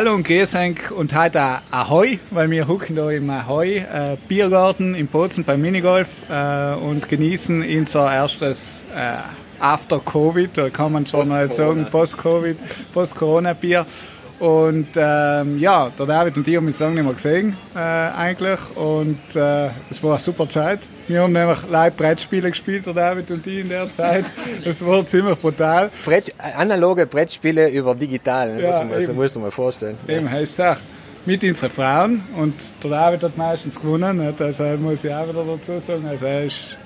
Hallo und grüß euch und heute Ahoi, weil wir hucken da im Ahoi äh, Biergarten in Bozen beim Minigolf äh, und genießen unser erstes äh, After Covid, da kann man schon mal sagen, Post-Covid, Post-Corona-Bier. Und ähm, ja, der David und ich haben uns lange nicht mehr gesehen, äh, eigentlich. Und äh, es war eine super Zeit. Wir haben nämlich live Brettspiele gespielt, der David und ich in der Zeit. Es war ziemlich brutal. Brett, analoge Brettspiele über digital, ne? Ja, muss, man, eben. musst du mal vorstellen. Eben, heißt es auch. Mit unseren Frauen. Und der David hat meistens gewonnen. Nicht? Also muss ich auch wieder dazu sagen. Also er ist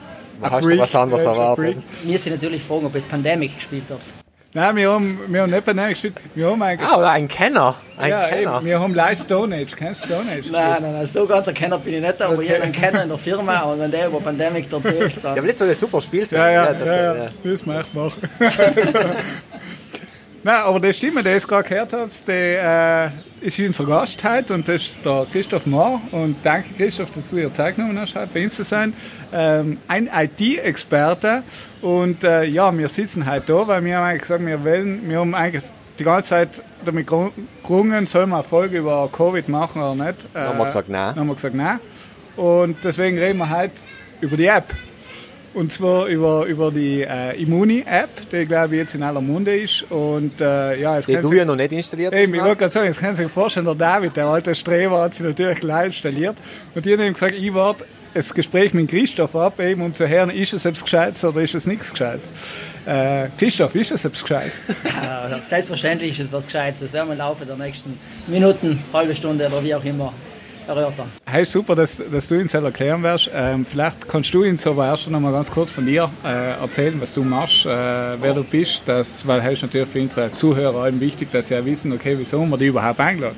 ein Hast du was anderes er erwartet? Mir ist natürlich fragen, ob es Pandemic gespielt habt. Nein, wir haben, wir haben nicht Banane gespielt. Wir haben eigentlich. Ah, oder ein Kenner. Ein ja, Kenner. eben, wir haben live Stone Age. Kennst du Stone Age? Nein, nein, nein, so ganz ein Kenner bin ich nicht, aber Okay. ich habe einen Kenner in der Firma und wenn der über Pandemic erzählt, dann... Ja, aber das soll ein super Spiel sein. Ja, ja, das, ja, äh, ja. Das ich machen. Nein, aber das stimmt, der ist gerade gehört habt, der äh, ist unser Gast heute und das ist der Christoph Mohr. Und danke Christoph, dass du dir Zeit genommen hast, heute bei uns zu sein. Ähm, ein IT-Experte und äh, ja, wir sitzen heute da, weil wir haben eigentlich gesagt, wir wollen, wir haben eigentlich die ganze Zeit damit gerungen, sollen wir eine Folge über Covid machen oder nicht. Äh, haben wir gesagt, nein. Dann haben wir gesagt, nein. Und deswegen reden wir heute über die App. Und zwar über, über die äh, Immuni-App, die glaube ich jetzt in aller Munde ist. Und äh, ja, es Die du ja noch nicht installiert hast. Ich wollte gerade sagen, jetzt können Sie sich vorstellen, der David, der alte Streber, hat sich natürlich gleich installiert. Und die haben ihm gesagt, ich warte das Gespräch mit Christoph ab, eben, um zu hören, ist es etwas Gescheites oder ist es nichts Gescheites. Äh, Christoph, ist es etwas Gescheites? Ja, selbstverständlich ist es was Gescheites. Das werden wir im Laufe der nächsten Minuten, halbe Stunde oder wie auch immer erörtern. Hey, super, dass, dass du uns das erklären wirst. Ähm, vielleicht kannst du uns aber erst noch mal ganz kurz von dir äh, erzählen, was du machst, äh, wer du bist. Das, weil es natürlich für unsere Zuhörer wichtig, dass sie ja wissen, okay, wieso haben wir die überhaupt eingeladen.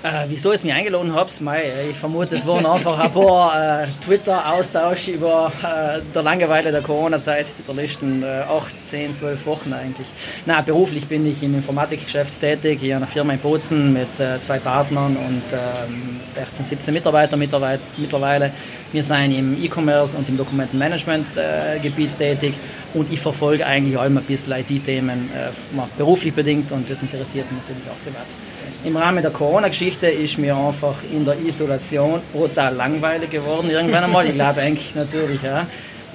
Äh, wieso ich mich eingeladen habt? Mei, ich vermute, es waren einfach ein paar äh, Twitter-Austausch über äh, der Langeweile der Corona-Zeit, der letzten äh, 8, 10, 12 Wochen eigentlich. Na, beruflich bin ich im Informatikgeschäft tätig, in einer Firma in Bozen mit äh, zwei Partnern und ähm, 16, 17 Mitarbeiter mittlerweile-. Wir sind im E-Commerce und im Dokumentenmanagement-Gebiet tätig und ich verfolge eigentlich allem ein bisschen IT-Themen, äh, beruflich bedingt und das interessiert mich natürlich auch privat. Im Rahmen der Corona-Geschichte ist mir einfach in der Isolation brutal langweilig geworden. Irgendwann einmal, ich glaube eigentlich natürlich, ja.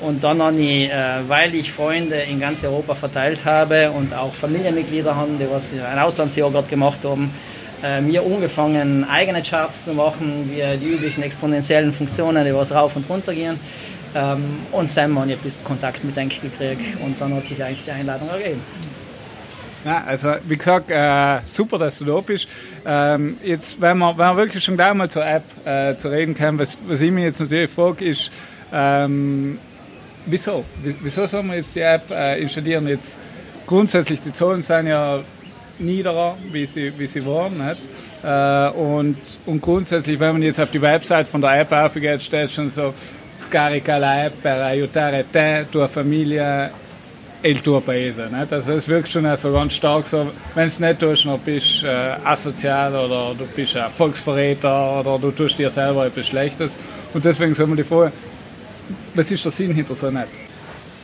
Und dann habe ich, äh, weil ich Freunde in ganz Europa verteilt habe und auch Familienmitglieder haben, die was ein Auslandsjahr gerade gemacht haben, äh, mir angefangen, eigene Charts zu machen, wie die üblichen exponentiellen Funktionen, die was rauf und runter gehen. Ähm, und Sam habe ich ein bisschen Kontakt mit Denk gekriegt und dann hat sich eigentlich die Einladung ergeben. Ja, also wie gesagt, äh, super, dass du da bist. Ähm, jetzt, wenn wir, wenn wir wirklich schon gleich mal zur App äh, zu reden können, was, was ich mir jetzt natürlich frage, ist, ähm, wieso? Wie- Wieso soll man jetzt die App äh, installieren? Jetzt grundsätzlich, die Zahlen sind ja niederer, wie sie, wie sie waren. Nicht? Äh, und, und grundsätzlich, wenn man jetzt auf die Website von der App aufgeht, steht schon so, scarica la app per aiutare te, tua famiglia il tuo paese. Nicht? Also es wirkt schon so ganz stark so, wenn es nicht tust, dann bist du äh, asozial oder du bist ein Volksverräter oder du tust dir selber etwas Schlechtes. Und deswegen soll man die Frage, was ist der Sinn hinter so einer App?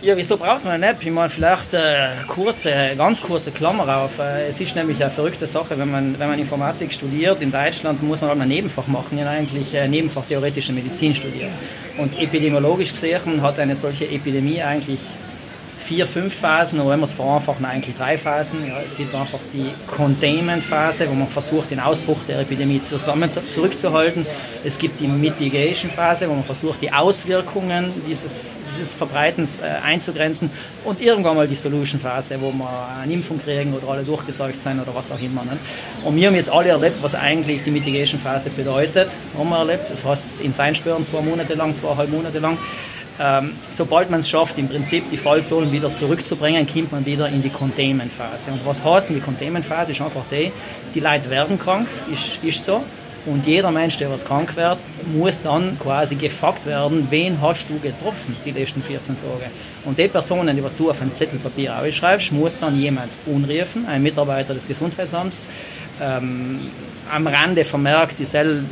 Ja, wieso braucht man eine App? Ich meine, vielleicht äh, kurze, ganz kurze Klammer auf. Äh, es ist nämlich eine verrückte Sache, wenn man, wenn man Informatik studiert in Deutschland, muss man halt ein Nebenfach machen. Habe eigentlich äh, Nebenfach theoretische Medizin studiert. Und epidemiologisch gesehen hat eine solche Epidemie eigentlich vier, fünf Phasen, oder wenn wir es vereinfachen, eigentlich drei Phasen. Ja, es gibt einfach die Containment-Phase, wo man versucht, den Ausbruch der Epidemie zusammen zurückzuhalten. Es gibt die Mitigation-Phase, wo man versucht, die Auswirkungen dieses, dieses Verbreitens äh, einzugrenzen. Und irgendwann mal die Solution-Phase, wo wir eine Impfung kriegen oder alle durchgeseucht sein oder was auch immer. Ne? Und wir haben jetzt alle erlebt, was eigentlich die Mitigation-Phase bedeutet. Haben wir erlebt. Das heißt, in Seinsperren zwei Monate lang, zweieinhalb Monate lang. Ähm, sobald man es schafft, im Prinzip die Fallzahlen wieder zurückzubringen, kommt man wieder in die Containment-Phase. Und was heißt denn die Containment-Phase? Ist einfach die, die Leute werden krank, ist, ist so. Und jeder Mensch, der was krank wird, muss dann quasi gefragt werden, wen hast du getroffen die letzten 14 Tage. Und die Personen, die was du auf ein Zettel Papier ausschreibst, muss dann jemand unrufen, ein Mitarbeiter des Gesundheitsamts, ähm, am Rande vermerkt, die soll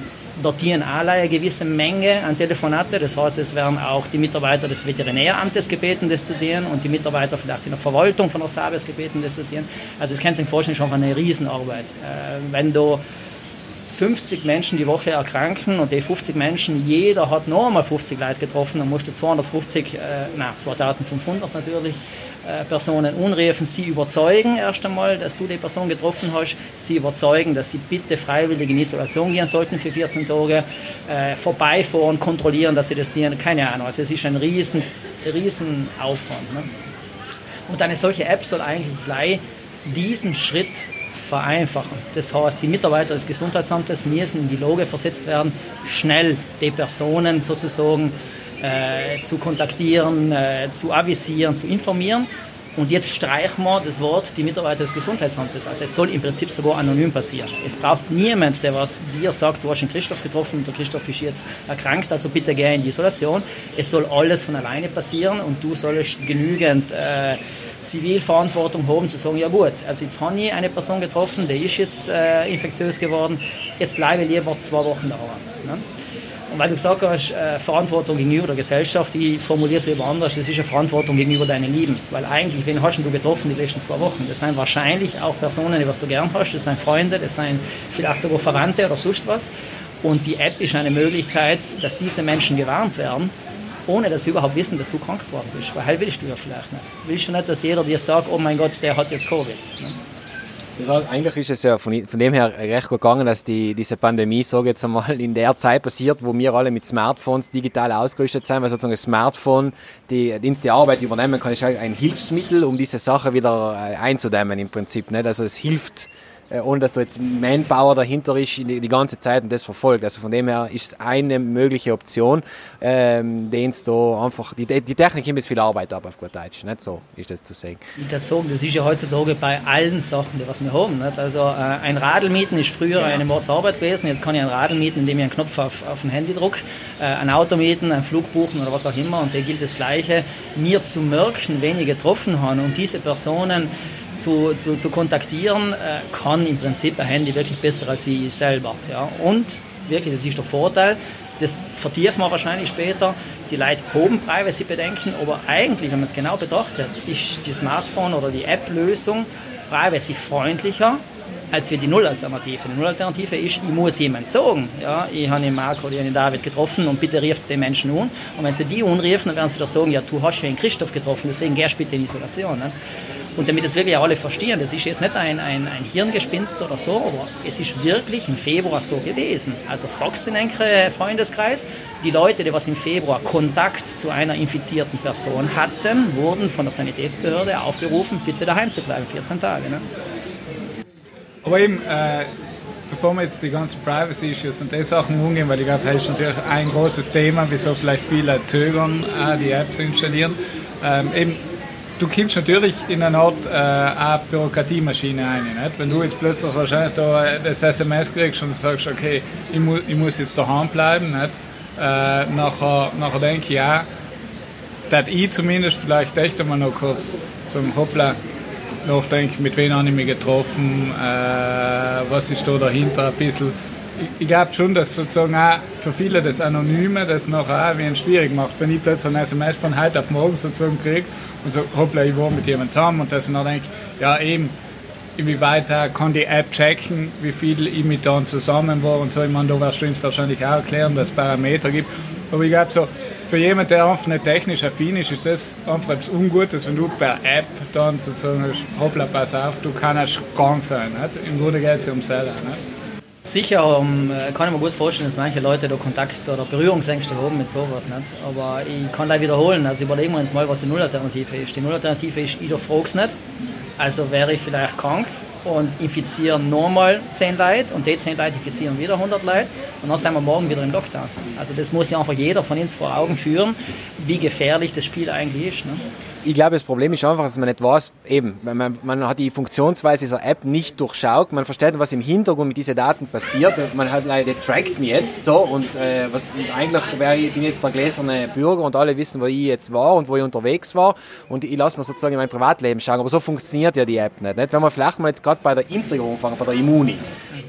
datieren alle eine gewisse Menge an Telefonate. Das heißt, es werden auch die Mitarbeiter des Veterinäramtes gebeten, das zu dienen und die Mitarbeiter vielleicht in der Verwaltung von der Sabes gebeten, das zu dienen. Also das kannst du dir vorstellen, schon eine Riesenarbeit. Äh, wenn du 50 Menschen die Woche erkranken und die 50 Menschen, jeder hat noch einmal 50 Leute getroffen, dann musst du 250, äh, na 2500 natürlich, äh, Personen unrufen, sie überzeugen erst einmal, dass du die Person getroffen hast, sie überzeugen, dass sie bitte freiwillig in Isolation gehen sollten für 14 Tage, äh, vorbeifahren, kontrollieren, dass sie das dienen, keine Ahnung. Also es ist ein riesen, riesen Aufwand. Ne? Und eine solche App soll eigentlich gleich diesen Schritt vereinfachen. Das heißt, die Mitarbeiter des Gesundheitsamtes müssen in die Lage versetzt werden, schnell die Personen sozusagen äh, zu kontaktieren, äh, zu avisieren, zu informieren und jetzt streichen wir das Wort die Mitarbeiter des Gesundheitsamtes. Also es soll im Prinzip sogar anonym passieren. Es braucht niemand, der was dir sagt, du hast den Christoph getroffen und der Christoph ist jetzt erkrankt, also bitte geh in die Isolation. Es soll alles von alleine passieren und du sollst genügend äh, Zivilverantwortung haben, zu sagen, ja gut, also jetzt habe ich eine Person getroffen, die ist jetzt äh, infektiös geworden, jetzt bleibe ich lieber zwei Wochen daheim. Ne? Weil du gesagt hast, äh, Verantwortung gegenüber der Gesellschaft, ich formuliere es lieber anders, das ist eine Verantwortung gegenüber deinen Lieben. Weil eigentlich, wen hast du getroffen die letzten zwei Wochen? Das sind wahrscheinlich auch Personen, die was du gern hast, das sind Freunde, das sind vielleicht sogar Verwandte oder sonst was. Und die App ist eine Möglichkeit, dass diese Menschen gewarnt werden, ohne dass sie überhaupt wissen, dass du krank geworden bist. Weil halt willst du ja vielleicht nicht. Willst du nicht, dass jeder dir sagt, oh mein Gott, der hat jetzt Covid. Ne? Das heißt, eigentlich ist es ja von, von dem her recht gut gegangen, dass die, diese Pandemie, sage jetzt einmal, in der Zeit passiert, wo wir alle mit Smartphones digital ausgerüstet sind, weil sozusagen das Smartphone die, die, Arbeit übernehmen kann, ist ein Hilfsmittel, um diese Sache wieder äh, einzudämmen im Prinzip. Nicht? Also es hilft ohne dass da jetzt Manpower dahinter ist, die, ganze Zeit und das verfolgt. Also von dem her ist es eine mögliche Option, ähm, den es da einfach, die, die Technik nimmt jetzt viel Arbeit ab auf gut Deutsch, nicht so ist das zu sagen. Ich würde sagen, das ist ja heutzutage bei allen Sachen, die was wir haben. Nicht? Also äh, ein Radl mieten ist früher ja. eine Mordsarbeit gewesen, jetzt kann ich ein Radl mieten, indem ich einen Knopf auf, auf ein Handy drücke, äh, ein Auto mieten, ein Flug buchen oder was auch immer und da gilt das Gleiche, mir zu merken, wen ich getroffen habe und diese Personen zu, zu, zu kontaktieren, äh, kann im Prinzip ein Handy wirklich besser als wie ich selber. Ja. Und wirklich, das ist der Vorteil, das vertiefen wir wahrscheinlich später. Die Leute haben Privacy-Bedenken, aber eigentlich, wenn man es genau betrachtet, ist die Smartphone- oder die App-Lösung privacy-freundlicher als wir die Nullalternative. Die Nullalternative ist, ich muss jemand sagen, ja, ich habe den Marco oder den David getroffen und bitte rief es den Menschen an. Und wenn sie die unriefen, dann werden sie da sagen, ja, du hast ja den Christoph getroffen, deswegen gehst bitte in Isolation. Ne? Und damit das wirklich alle verstehen, das ist jetzt nicht ein, ein, ein Hirngespinst oder so, aber es ist wirklich im Februar so gewesen. Also einem Freundeskreis, die Leute, die was im Februar Kontakt zu einer infizierten Person hatten, wurden von der Sanitätsbehörde aufgerufen, bitte daheim zu bleiben, 14 Tage. Ne? Aber eben, äh, bevor wir jetzt die ganzen Privacy-Issues und die Sachen umgehen, weil ich glaube, das ist natürlich ein großes Thema, wieso vielleicht viele zögern, äh, die App zu installieren. Ähm, eben, du kommst natürlich in eine Art äh, Bürokratiemaschine rein. Nicht? Wenn du jetzt plötzlich wahrscheinlich da das SMS kriegst und sagst, okay, ich, mu ich muss jetzt daheim bleiben, nicht? Äh, nachher, nachher denke ich, ja, dass ich zumindest vielleicht echt einmal noch kurz so ein Hoppla, nachdenke, mit wem habe ich mich getroffen, äh, was ist da dahinter ein bisschen. Ich, glaube schon, dass sozusagen auch für viele das Anonyme das noch auch wie schwierig macht, wenn ich plötzlich ein SMS von heute auf morgen sozusagen kriege und so, hoppla, ich war mit jemandem zusammen und dass ich dann denke, ja eben, inwieweit kann die App checken, wie viel ich mit dann zusammen war und so. Ich meine, da wirst du uns wahrscheinlich auch erklären, dass es Parameter gibt. Aber ich glaube so, für jemanden, der einfach nicht technisch affin ist, ist das einfach etwas Ungutes, wenn du per App dann sozusagen hoppla, pass auf, du kannst krank sein. Nicht? Im Grunde geht es ja um selber. Nicht? Sicher um, äh, kann ich mir gut vorstellen, dass manche Leute da Kontakt oder Berührungsängste haben mit sowas. Nicht? Aber ich kann da wiederholen, also überlegen wir uns mal, was die Nullalternative ist. Die Nullalternative ist, ich frage es nicht, also wäre ich vielleicht krank und infizieren nochmal 10 Leute und die 10 Leute infizieren wieder 100 Leute und dann sind wir morgen wieder im Lockdown. Also das muss ja einfach jeder von uns vor Augen führen, wie gefährlich das Spiel eigentlich ist. Ne? Ich glaube, das Problem ist einfach, dass man nicht weiß, eben, man, man hat die Funktionsweise dieser App nicht durchschaut, man versteht, was im Hintergrund mit diesen Daten passiert, man hat leider trackt mich jetzt so und, äh, was, und eigentlich wäre ich bin jetzt der gläserne Bürger und alle wissen, wo ich jetzt war und wo ich unterwegs war und ich lasse mir sozusagen in mein Privatleben schauen, aber so funktioniert ja die App nicht. nicht? Wenn man vielleicht mal jetzt gerade bei der Instagram anfangen, bei der Immuni.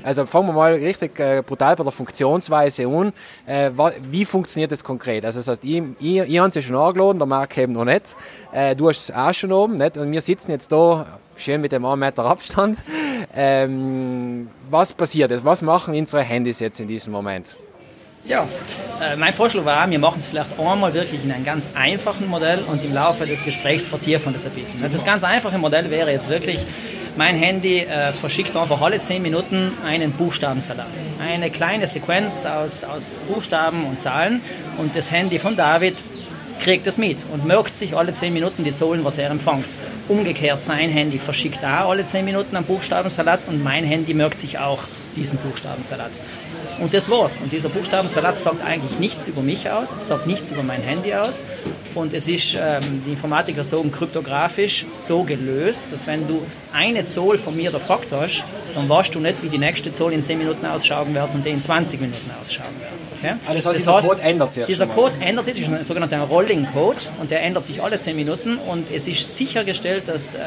Also fangen wir mal richtig äh, brutal bei der Funktionsweise an. Äh, wie funktioniert das konkret? Also das heißt, ich, ich, ich habe es ja schon angeladen, der Marc eben noch nicht. Äh, du hast es auch schon oben, nicht? Und wir sitzen jetzt da schön mit dem 1 Meter Abstand. Ähm, was passiert jetzt? Was machen unsere Handys jetzt in diesem Moment? Ja, äh, mein Vorschlag war, wir machen es vielleicht einmal wirklich in einem ganz einfachen Modell und im Laufe des Gesprächs vertiefen das ein bisschen. Das ganz einfache Modell wäre jetzt wirklich, mein Handy äh, verschickt einfach alle 10 Minuten einen Buchstabensalat. Eine kleine Sequenz aus, aus Buchstaben und Zahlen und das Handy von David kriegt das mit und merkt sich alle 10 Minuten die Zahlen, was er empfängt. Umgekehrt, sein Handy verschickt auch alle 10 Minuten einen Buchstabensalat und mein Handy merkt sich auch diesen Buchstabensalat. Und das war's. Und dieser Buchstabensalat sagt eigentlich nichts über mich aus, sagt nichts über mein Handy aus. Und es ist, ähm, die Informatiker sagen, kryptografisch so gelöst, dass wenn du eine Zoll von mir der Fakt hast, dann weißt du nicht, wie die nächste Zoll in 10 Minuten ausschauen wird und die in 20 Minuten ausschauen wird. Okay? Also das heißt, das dieser Code ändert sich Dieser Code ändert sich, ist ein sogenannter Rolling Code und der ändert sich alle 10 Minuten und es ist sichergestellt, dass äh,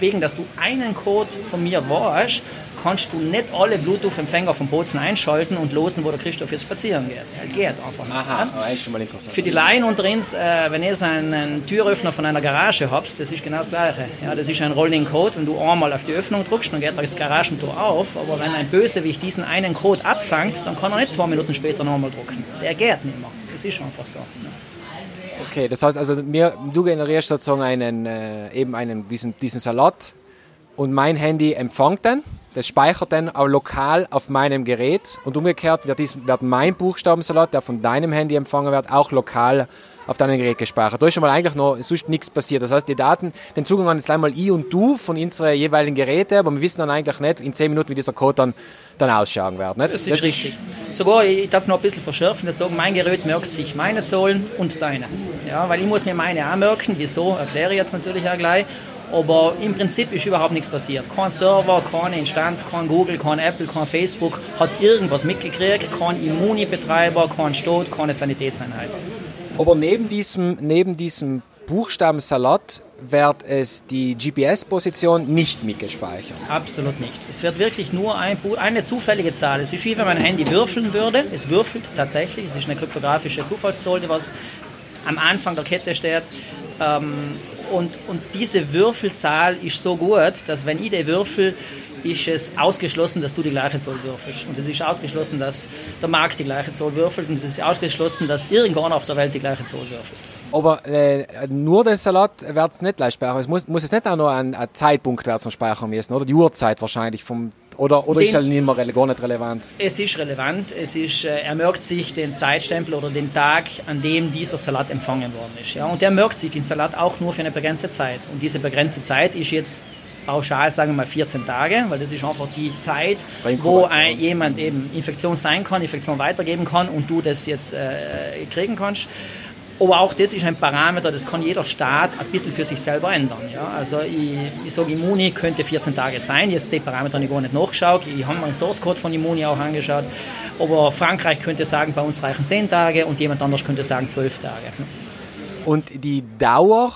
wegen, dass du einen Code von mir warst, kannst du nicht alle Bluetooth-Empfänger vom Bozen einschalten und losen, wo der Christoph jetzt spazieren geht. Er geht einfach nicht. Aha, ja? ist schon mal interessant. Für die Laien unter uns, äh, wenn ihr einen, Türöffner von einer Garage habt, das ist genau das Gleiche. Ja, das ist ein Rolling Code. Wenn du einmal auf die Öffnung drückst, dann geht das Garagentor auf. Aber wenn ein Bösewicht diesen einen Code abfängt, dann kann er nicht zwei Minuten später nochmal drücken. Der geht nicht mehr. Das ist einfach so. Ja. Okay, das heißt also, mir, du generierst sozusagen einen, äh, eben einen, diesen, diesen Salat und mein Handy empfängt den das speichert dann auch lokal auf meinem Gerät und umgekehrt wird, dies, wird mein Buchstabensalat, der von deinem Handy empfangen wird, auch lokal auf deinem Gerät gespeichert. Da ist schon mal eigentlich noch sonst nichts passiert. Das heißt, die Daten, den Zugang haben jetzt einmal ich und du von unseren jeweiligen Geräten, aber wir wissen dann eigentlich nicht in 10 Minuten, wie dieser Code dann, dann ausschauen wird. Nicht? Das ist das richtig. Ist Sogar, ich darf es noch ein bisschen verschärfen, das sagen, mein Gerät merkt sich meine Zahlen und deine. Ja, weil ich muss mir meine auch merken. Wieso, erkläre ich jetzt natürlich auch gleich. Aber im Prinzip ist überhaupt nichts passiert. Kein Server, keine Instanz, kein Google, kein Apple, kein Facebook hat irgendwas mitgekriegt, kein Immuni-Betreiber, kein Stot, keine Sanitätseinheit. Aber neben diesem, neben diesem Buchstabensalat wird es die GPS-Position nicht mitgespeichert. Absolut nicht. Es wird wirklich nur ein, eine zufällige Zahl. Es ist wie wenn man ein Handy würfeln würde. Es würfelt tatsächlich. Es ist eine kryptografische Zufallszahl, die was am Anfang der Kette steht. Ähm, und, und diese Würfelzahl ist so gut, dass wenn ich die würfel, ist es ausgeschlossen, dass du die gleiche Zahl würfelst. Und es ist ausgeschlossen, dass der Markt die gleiche Zahl würfelt. Und es ist ausgeschlossen, dass irgendwann auf der Welt die gleiche Zahl würfelt. Aber äh, nur den Salat wird es nicht gleich speichern. Es muss, muss es nicht auch noch ein, ein Zeitpunkt zum Speichern müssen, oder? Die Uhrzeit wahrscheinlich vom oder, oder den, ist er nicht mehr gar nicht relevant? Es ist relevant. Es ist, äh, er merkt sich den Zeitstempel oder den Tag, an dem dieser Salat empfangen worden ist. Ja? Und er merkt sich den Salat auch nur für eine begrenzte Zeit. Und diese begrenzte Zeit ist jetzt pauschal, sagen wir mal 14 Tage, weil das ist einfach die Zeit, wo ein, jemand eben Infektion sein kann, Infektion weitergeben kann und du das jetzt äh, kriegen kannst. Aber auch das ist ein Parameter, das kann jeder Staat ein bisschen für sich selber ändern. Ja? Also ich, ich sage, Immuni könnte 14 Tage sein, jetzt die Parameter habe ich gar nicht nachgeschaut, ich habe mir den Source Code von Immuni auch angeschaut, aber Frankreich könnte sagen, bei uns reichen 10 Tage und jemand anders könnte sagen 12 Tage. Und die Dauer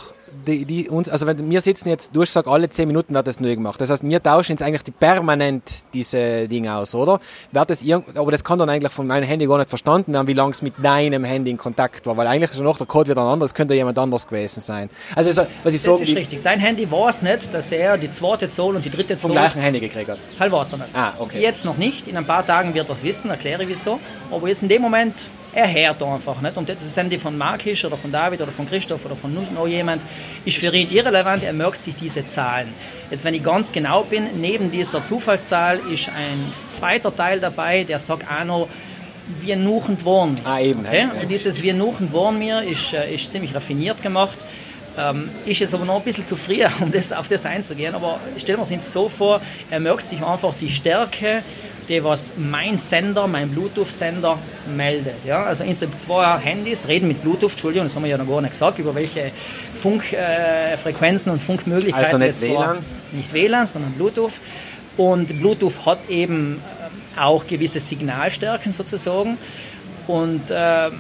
die, die uns, also wenn wir sitzen jetzt, du gesagt, alle 10 Minuten wird das neu gemacht. Das heißt, wir tauschen jetzt eigentlich die permanent diese Dinge aus, oder? Wird das irgend, aber das kann dann eigentlich von meinem Handy gar nicht verstanden werden, wie lange es mit deinem Handy in Kontakt war, weil eigentlich ist noch der Code wieder anders, könnte jemand anders gewesen sein. Also, so, was ich das ist richtig. Dein Handy weiß nicht, dass er die zweite Zoll und die dritte Zoll vom gleichen Handy gekriegt hat. Halt weiß er nicht. Ah, okay. Jetzt noch nicht. In ein paar Tagen wird er es wissen, erkläre ich wieso. Aber jetzt in dem Moment er hört einfach nicht. Und das Handy von Mark ist oder von David oder von Christoph oder von noch jemand, ist für ihn irrelevant, er merkt sich diese Zahlen. Jetzt, wenn ich ganz genau bin, neben dieser Zufallszahl ist ein zweiter Teil dabei, der sagt auch noch, wir nuchend wohnen. Ah, eben. Okay? Und dieses wir nuchend wohnen mir ist, äh, ist ziemlich raffiniert gemacht. Ähm, ist es aber noch ein bisschen zu früh, um das, auf das einzugehen. Aber stellen wir uns so vor, er merkt sich einfach die Stärke die was mein Sender, mein Bluetooth-Sender meldet. Ja? Also insgesamt zwei Handys reden mit Bluetooth, Entschuldigung, das haben wir ja noch gar nicht gesagt, über welche Funkfrequenzen äh, und Funkmöglichkeiten. Also nicht WLAN? Nicht WLAN, sondern Bluetooth. Und Bluetooth hat eben äh, auch gewisse Signalstärken sozusagen. Und äh,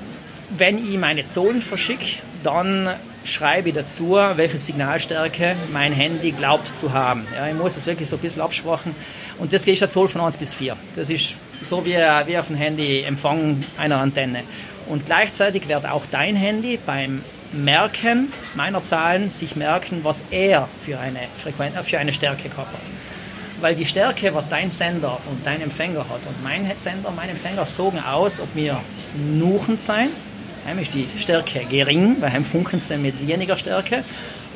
wenn ich meine Zahlen verschicke, dann schreibe ich dazu, welche Signalstärke mein Handy glaubt zu haben. Ja, ich muss es wirklich so ein bisschen abschwachen. Und das geht jetzt von 1 bis 4. Das ist so wie, wie auf dem Handy Empfang einer Antenne. Und gleichzeitig wird auch dein Handy beim Merken meiner Zahlen sich merken, was er für eine, Frequenz, für eine Stärke hat. Weil die Stärke, was dein Sender und dein Empfänger hat und mein Sender und mein Empfänger sagen aus, ob wir nuchend sein, ist die Stärke gering, weil funken sie mit weniger Stärke,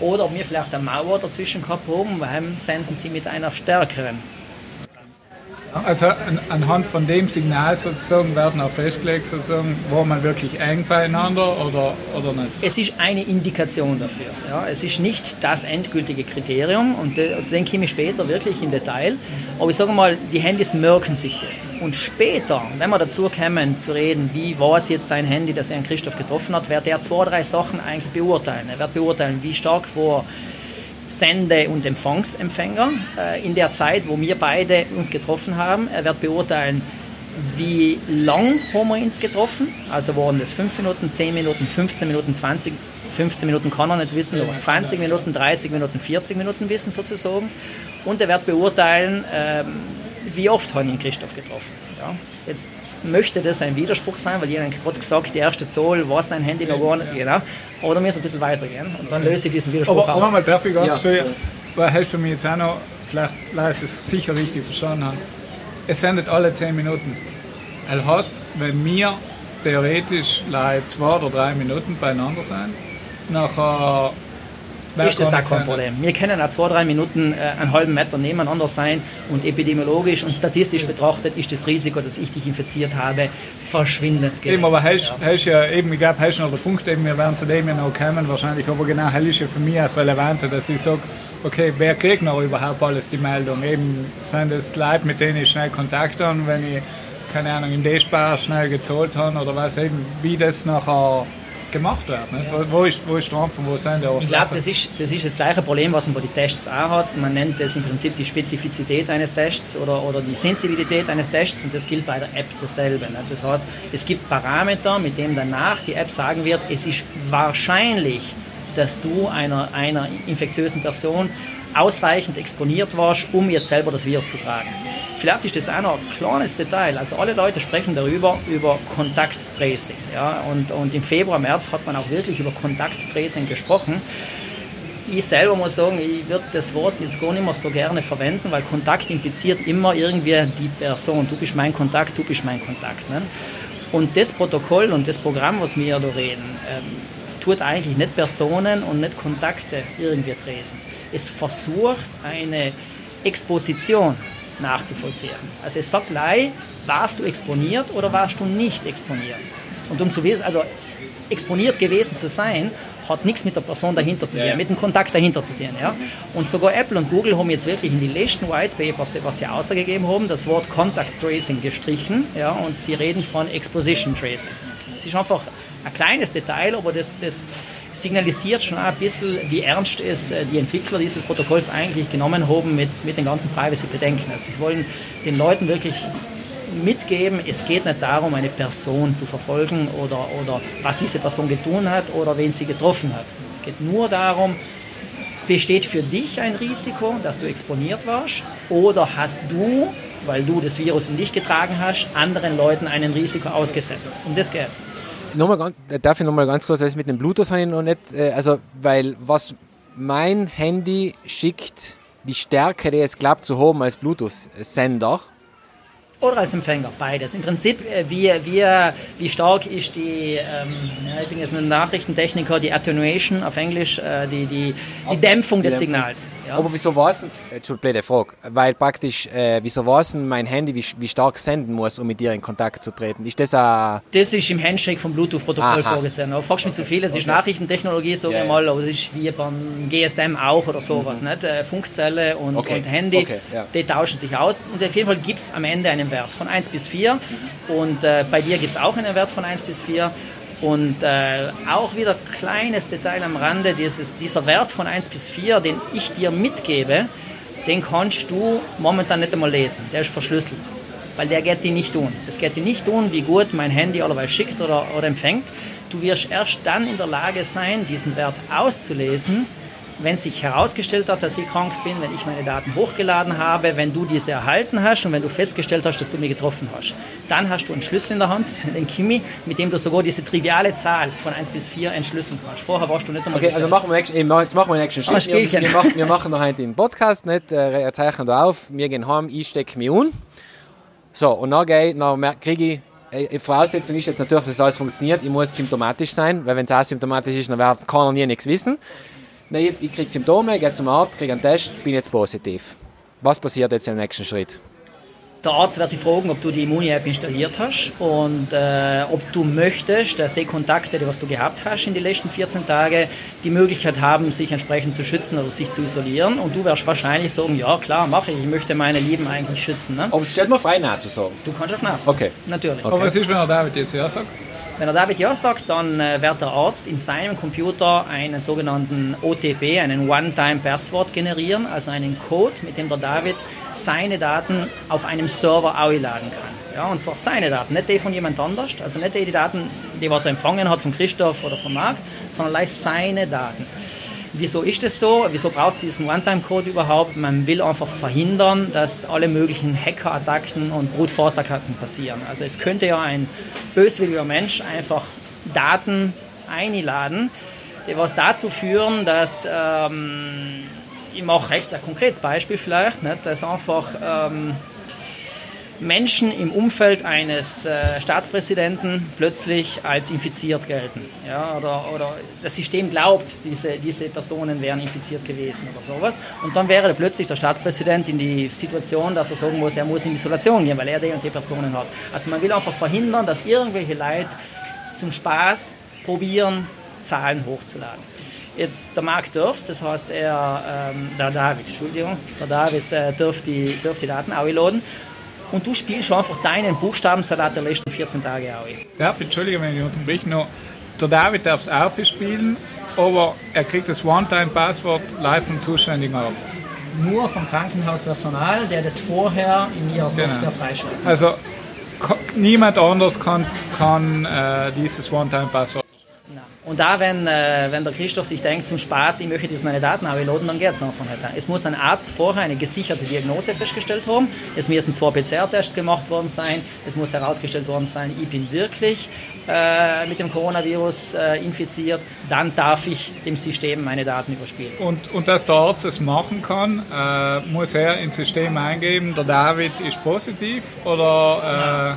oder ob wir vielleicht eine Mauer dazwischen gehabt haben, weil senden sie mit einer stärkeren also an, anhand von dem Signal sozusagen werden auch festgelegt, sozusagen, wo man wirklich eng beieinander oder, oder nicht? Es ist eine Indikation dafür. Ja. Es ist nicht das endgültige Kriterium und das denke ich mir später wirklich im Detail. Aber ich sage mal, die Handys merken sich das. Und später, wenn wir dazu kommen zu reden, wie war es jetzt ein Handy, das Herrn Christoph getroffen hat, wird er zwei, drei Sachen eigentlich beurteilen. Er wird beurteilen, wie stark war Sende- und Empfangsempfänger äh, in der Zeit, wo wir beide uns getroffen haben. Er wird beurteilen, wie lang haben wir uns getroffen. Also waren das 5 Minuten, 10 Minuten, 15 Minuten, 20, 15 Minuten kann er nicht wissen, aber 20 Minuten, 30 Minuten, 40 Minuten wissen sozusagen. Und er wird beurteilen, ähm, wie oft habe ich ihn Christoph getroffen. Ja. Jetzt möchte das ein Widerspruch sein, weil jemand gerade gesagt, die erste Zoll, war es dein Handy noch gar nicht, genau. Oder müssen ein bisschen weitergehen und dann löse ich diesen Widerspruch aber, auf. Aber mal, darf ich ganz ja. schnell, weil hilft für mich jetzt auch noch, vielleicht lass es sicher richtig verstanden haben. Es sendet alle 10 Minuten. Das heißt, wenn wir theoretisch zwei oder drei Minuten beieinander sind, nachher ist das auch kein Problem. Wir können auch zwei, drei Minuten äh, einen halben Meter nebeneinander sein und epidemiologisch und statistisch betrachtet ist das Risiko, dass ich dich infiziert habe, verschwindend gering. Eben, aber heißt, ja. ja eben, ich glaube, heißt noch der Punkt, eben, wir werden zu dem ja noch kommen wahrscheinlich, aber genau, heißt ja für mich das Relevante, dass ich sage, okay, wer kriegt noch überhaupt alles die Meldung? Eben sind das Leute, mit denen ich schnell Kontakt habe, wenn ich, keine Ahnung, im D-Spar schnell gezahlt habe oder was eben, wie das nachher gemacht wird. Ne? Ja. Wo, ist, wo ist der Anfang, wo sind der Ich glaube, das ist, das ist das gleiche Problem, was man bei den Tests auch hat. Man nennt das im Prinzip die Spezifizität eines Tests oder, oder die Sensibilität eines Tests und das gilt bei der App dasselbe. Ne? Das heißt, es gibt Parameter, mit denen danach die App sagen wird, es ist wahrscheinlich, dass du einer, einer infektiösen Person ausreichend exponiert warst, um jetzt selber das Virus zu tragen. Vielleicht ist das auch noch ein kleines Detail. Also alle Leute sprechen darüber, über Kontakttracing. Ja? Und, und im Februar, März hat man auch wirklich über Kontakttracing gesprochen. Ich selber muss sagen, ich würde das Wort jetzt gar nicht mehr so gerne verwenden, weil Kontakt impliziert immer irgendwie die Person. Du bist mein Kontakt, du bist mein Kontakt. Ne? Und das Protokoll und das Programm, was wir da reden, ähm, tut eigentlich nicht Personen und nicht Kontakte irgendwie tresen. Es versucht eine Exposition nachzuvollziehen. Also es sagt gleich, warst du exponiert oder warst du nicht exponiert? Und um zu wissen, also exponiert gewesen zu sein, hat nichts mit der Person dahinter zu tun, ja. mit dem Kontakt dahinter zu tun. Ja? Und sogar Apple und Google haben jetzt wirklich in die letzten White Papers, was sie ausgegeben haben, das Wort Contact Tracing gestrichen ja? und sie reden von Exposition Tracing. Es ist einfach ein kleines Detail, aber das, das signalisiert schon ein bisschen, wie ernst es äh, die Entwickler dieses Protokolls eigentlich genommen haben mit, mit den ganzen Privacy-Bedenken. Also sie wollen den Leuten wirklich mitgeben, es geht nicht darum, eine Person zu verfolgen oder, oder was diese Person getan hat oder wen sie getroffen hat. Es geht nur darum, besteht für dich ein Risiko, dass du exponiert warst oder hast du, weil du das Virus in dich getragen hast, anderen Leuten ein Risiko ausgesetzt. Um das geht's nochmal, darf ich nochmal ganz kurz, weil mit dem Bluetooth habe ich noch nicht, äh, also, weil was mein Handy schickt, die Stärke, die es glaubt zu haben als Bluetooth-Sender, oder als Empfänger, beides. Im Prinzip, äh, wie, wie, wie stark ist die, ähm, ja, ich bin jetzt ein Nachrichtentechniker, die Attenuation auf Englisch, äh, die, die, die Dämpfung des Signals. Ja. Aber wieso war es, Entschuldigung, blöde Frage, weil praktisch, äh, wieso war es mein Handy, wie, wie stark senden muss, um mit dir in Kontakt zu treten? Ist das ein... Das ist im Handshake vom Bluetooth-Protokoll vorgesehen. Aber fragst mich zu viel, es ist Nachrichtentechnologie, sage ich ja, mal, aber das ist wie beim GSM auch oder sowas, mhm. nicht? Äh, Funkzelle und, okay. und Handy, okay, die tauschen sich aus und auf jeden Fall gibt es am Ende einen einen Wert von 1 bis 4 und äh, bei dir gibt es auch einen Wert von 1 bis 4 und äh, auch wieder kleines Detail am Rande, dieses, dieser Wert von 1 bis 4, den ich dir mitgebe, den kannst du momentan nicht einmal lesen, der ist verschlüsselt. weil der geht dir nicht tun. Es geht dir nicht tun, wie gut mein Handy allerweil schickt oder, oder empfängt. Du wirst erst dann in der Lage sein, diesen Wert auszulesen, wenn sich herausgestellt hat, dass ich krank bin, wenn ich meine Daten hochgeladen habe, wenn du diese erhalten hast und wenn du festgestellt hast, dass du mich getroffen hast. Dann hast du einen Schlüssel in der Hand, den Kimi, mit dem du sogar diese triviale Zahl von 1 bis 4 entschlüsseln kannst. Vorher warst du nicht einmal Okay, also machen wir nächsten, jetzt machen wir nächsten Schritt. Wir, wir, machen, wir machen noch heute den Podcast, nicht, äh, zeichnen da auf, wir gehen heim, ich stecke mich un. So, und dann, gehe, dann kriege ich die äh, Voraussetzung ist jetzt natürlich, dass alles funktioniert. Ich muss symptomatisch sein, weil wenn es asymptomatisch ist, dann kann er nie nichts wissen. Nein, ich kriege Symptome, gehe zum Arzt, kriege einen Test, bin jetzt positiv. Was passiert jetzt im nächsten Schritt? Der Arzt wird dich fragen, ob du die Immuni-App installiert hast und äh, ob du möchtest, dass die Kontakte, die was du gehabt hast in den letzten 14 Tagen, die Möglichkeit haben, sich entsprechend zu schützen oder sich zu isolieren. Und du wirst wahrscheinlich sagen, ja klar, mache ich, ich möchte meine Lieben eigentlich schützen. Ne? Aber es stellt mir frei, Nein zu sagen. Du kannst auch Nein sagen. Okay. Natürlich. Okay. Aber was ist, wenn er David jetzt ja sagt? Wenn er David ja sagt, dann äh, wird der Arzt in seinem Computer einen sogenannten OTP, einen One-Time-Password generieren, also einen Code, mit dem der David seine Daten auf einem Server laden kann. Ja, und zwar seine Daten, nicht die von jemand anders, also nicht die Daten, die was er empfangen hat von Christoph oder von Marc, sondern gleich seine Daten. Wieso ist das so? Wieso braucht es diesen One-Time-Code überhaupt? Man will einfach verhindern, dass alle möglichen Hacker-Attacken und Brute-Force-Attacken passieren. Also es könnte ja ein böswilliger Mensch einfach Daten einladen, die was dazu führen, dass ähm, ich mache recht ein konkretes Beispiel vielleicht, nicht? dass einfach ähm, Menschen im Umfeld eines äh, Staatspräsidenten plötzlich als infiziert gelten. Ja, oder, oder das System glaubt, diese, diese Personen wären infiziert gewesen oder sowas. Und dann wäre plötzlich der Staatspräsident in die Situation, dass er sagen muss, er muss in Isolation gehen, weil er die und die Personen hat. Also man will einfach verhindern, dass irgendwelche Leute zum Spaß probieren, Zahlen hochzuladen. Jetzt der Marc dürf's, das heißt er, ähm, der David, Entschuldigung, der David äh, dürft die, dürft die Daten auch laden und du spielst einfach deinen Buchstabensalat der letzten 14 Tage aus. Darf, entschuldige, wenn ich unterbreche noch. Der David darf es auch spielen, aber er kriegt das One-Time-Passwort live vom zuständigen Arzt. Nur vom Krankenhauspersonal, der das vorher in ihrer genau. Software genau. freischaltet. Also niemand anders kann, kann äh, dieses One-Time-Passwort und da, wenn, äh, wenn der Christoph sich denkt, zum Spaß, ich möchte jetzt meine Daten downloaden, dann geht es einfach nicht. Es muss ein Arzt vorher eine gesicherte Diagnose festgestellt haben. Es müssen zwei PCR-Tests gemacht worden sein. Es muss herausgestellt worden sein, ich bin wirklich äh, mit dem Coronavirus äh, infiziert. Dann darf ich dem System meine Daten überspielen. Und, und dass der Arzt es machen kann, äh, muss er ins System eingeben, der David ist positiv oder...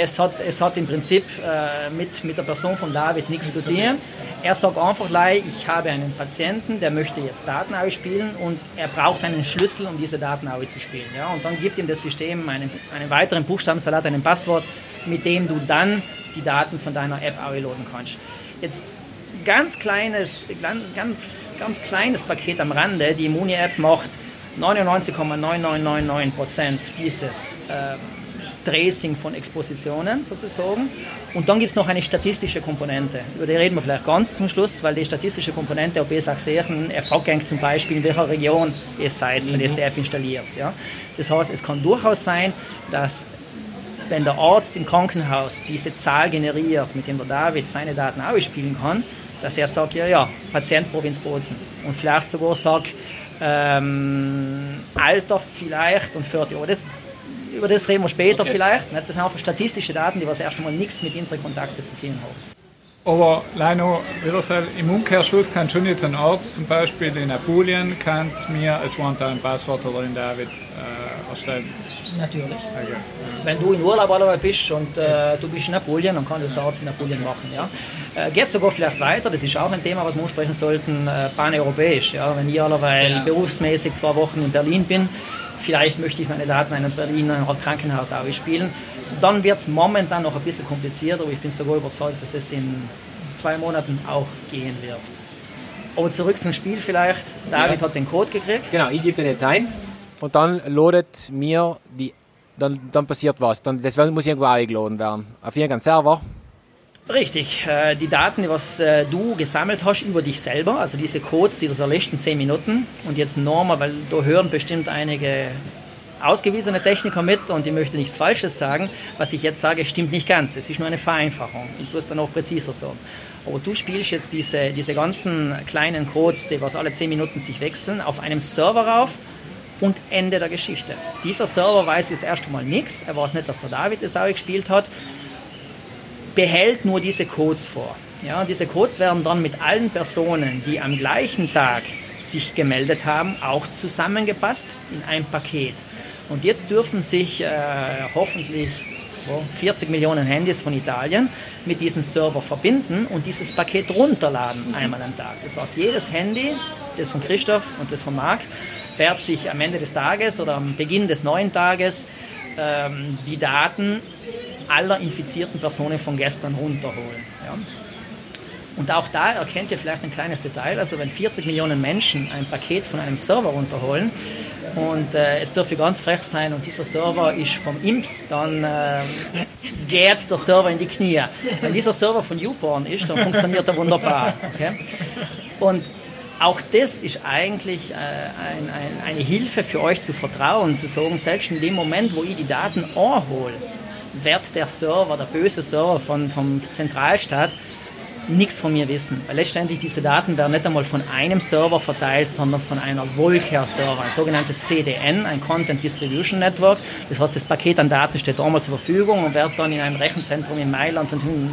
Es hat, es hat im Prinzip äh, mit, mit der Person von David nichts zu tun. Er sagt einfach, ich habe einen Patienten, der möchte jetzt Daten ausspielen und er braucht einen Schlüssel, um diese Daten auszuspielen. Ja? Und dann gibt ihm das System einen, einen weiteren Buchstabensalat, einen Passwort, mit dem du dann die Daten von deiner App downloaden kannst. Jetzt ganz kleines, ganz, ganz kleines Paket am Rande. Die Immuni-App macht 99,9999% dieses äh, Tracing von Expositionen sozusagen. Und dann gibt es noch eine statistische Komponente. Über die reden wir vielleicht ganz zum Schluss, weil die statistische Komponente OP sagt sehen, er fragt zum Beispiel, in welcher Region ihr seid, wenn ihr die App installiert. Ja? Das heißt, es kann durchaus sein, dass wenn der Arzt im Krankenhaus diese Zahl generiert, mit dem der David seine Daten ausspielen kann, dass er sagt, ja, ja, Patient Provinz Bozen. Und vielleicht sogar sagt, ähm, Alter vielleicht und vierte Jahre. Das, über das reden wir später okay. vielleicht. Das sind einfach statistische Daten, die was erst einmal nichts mit unseren Kontakten zu tun haben. Aber Leino Wiedersell, im Umkehrschluss kann schon jetzt ein Arzt zum Beispiel in Apulien kann mir als One-Time-Passwort oder in David äh, erstellen. Natürlich. Okay. Wenn du in Urlaub allerweil bist und äh, du bist in Apulien, dann kann das der Arzt in Apulien machen. Ja? Äh, geht sogar vielleicht weiter, das ist auch ein Thema, was wir ansprechen sollten, äh, paneuropäisch. Ja? Wenn ich allerweil ja. berufsmäßig zwei Wochen in Berlin bin, vielleicht möchte ich meine Daten in einem Berliner Krankenhaus ausspielen. Dann wird es momentan noch ein bisschen komplizierter, aber ich bin sogar überzeugt, dass es in zwei Monaten auch gehen wird. Aber zurück zum Spiel vielleicht. David ja. hat den Code gekriegt. Genau, ich gebe den jetzt ein und dann loadet mir die, dann, dann passiert was. Dann, das muss irgendwo eingeladen werden. Auf irgendeinen Server Richtig, äh, die Daten, die was äh, du gesammelt hast über dich selber, also diese Codes, die das erlöscht in 10 Minuten und jetzt nochmal, weil da hören bestimmt einige ausgewiesene Techniker mit und ich möchte nichts Falsches sagen. Was ich jetzt sage, stimmt nicht ganz. Es ist nur eine Vereinfachung. Ich tue es dann auch präziser so. Aber du spielst jetzt diese, diese ganzen kleinen Codes, die was alle 10 Minuten sich wechseln, auf einem Server rauf und Ende der Geschichte. Dieser Server weiß jetzt erst einmal nichts. Er weiß nicht, dass der David es auch gespielt hat. Behält nur diese Codes vor. Ja, diese Codes werden dann mit allen Personen, die am gleichen Tag sich gemeldet haben, auch zusammengepasst in ein Paket. Und jetzt dürfen sich äh, hoffentlich 40 Millionen Handys von Italien mit diesem Server verbinden und dieses Paket runterladen einmal am Tag. Das heißt, jedes Handy, das von Christoph und das von Marc, wird sich am Ende des Tages oder am Beginn des neuen Tages ähm, die Daten aller infizierten Personen von gestern runterholen. Ja. Und auch da erkennt ihr vielleicht ein kleines Detail, also wenn 40 Millionen Menschen ein Paket von einem Server runterholen und äh, es dürfe ganz frech sein und dieser Server ist vom IMS, dann äh, geht der Server in die Knie. Wenn dieser Server von YouPorn ist, dann funktioniert er wunderbar. Okay? Und auch das ist eigentlich äh, ein, ein, eine Hilfe für euch zu vertrauen, zu sagen, selbst in dem Moment, wo ich die Daten anhole, wird der Server, der böse Server von, vom Zentralstaat, nichts von mir wissen. Weil letztendlich diese Daten werden nicht einmal von einem Server verteilt, sondern von einer Wolke an Server, ein sogenanntes CDN, ein Content Distribution Network. Das heißt, das Paket an Daten steht einmal zur Verfügung und wird dann in einem Rechenzentrum in Mailand und in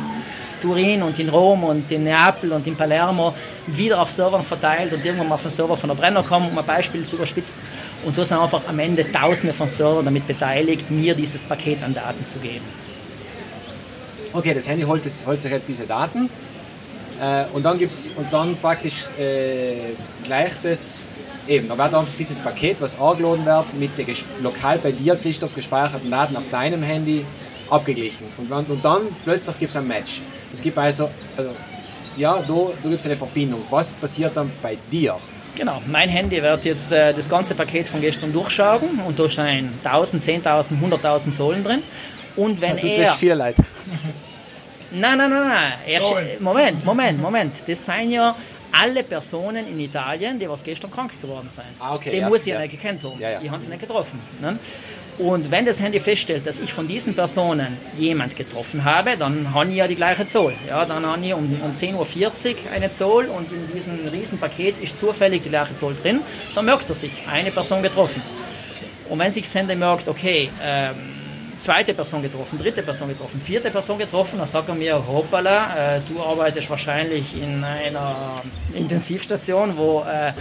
Turin und in Rom und in Neapel und in Palermo wieder auf Servern verteilt und irgendwann mal auf den Server von der Brenner kommen, um ein Beispiel zu überspitzen. Und da sind einfach am Ende Tausende von Servern damit beteiligt, mir dieses Paket an Daten zu geben. Okay, das Handy holt, holt sich jetzt diese Daten äh, und dann gibt es und dann praktisch äh, gleich das, eben, da wird einfach dieses Paket, was angeladen wird, mit den lokal bei dir, Christoph, gespeicherten Daten auf deinem Handy abgeglichen. Und, und dann plötzlich gibt es ein Match. Es gibt also, also ja, du, du gibst eine Verbindung. Was passiert dann bei dir? Genau, mein Handy wird jetzt äh, das ganze Paket von gestern durchschauen und da stehen 1000, 10.000, 100.000 Zollen drin. Und wenn ja, er. viel leid. Nein, nein, nein, nein. Erst, Moment, Moment, Moment. Das sind ja alle Personen in Italien, die was gestern krank geworden sind. Ah, okay, die ja, muss ich ja. nicht gekannt haben. Ja, ja. Ich habe sie nicht getroffen. Ne? Und wenn das Handy feststellt, dass ich von diesen Personen jemand getroffen habe, dann habe ich ja die gleiche Zoll. Ja, dann habe ich um, um 10.40 Uhr eine Zoll und in diesem Riesenpaket ist zufällig die gleiche Zoll drin. Dann merkt er sich, eine Person getroffen. Und wenn sich das Handy merkt, okay, ähm, zweite Person getroffen, dritte Person getroffen, vierte Person getroffen, dann sagt er mir, hoppala, äh, du arbeitest wahrscheinlich in einer Intensivstation, wo, äh, äh,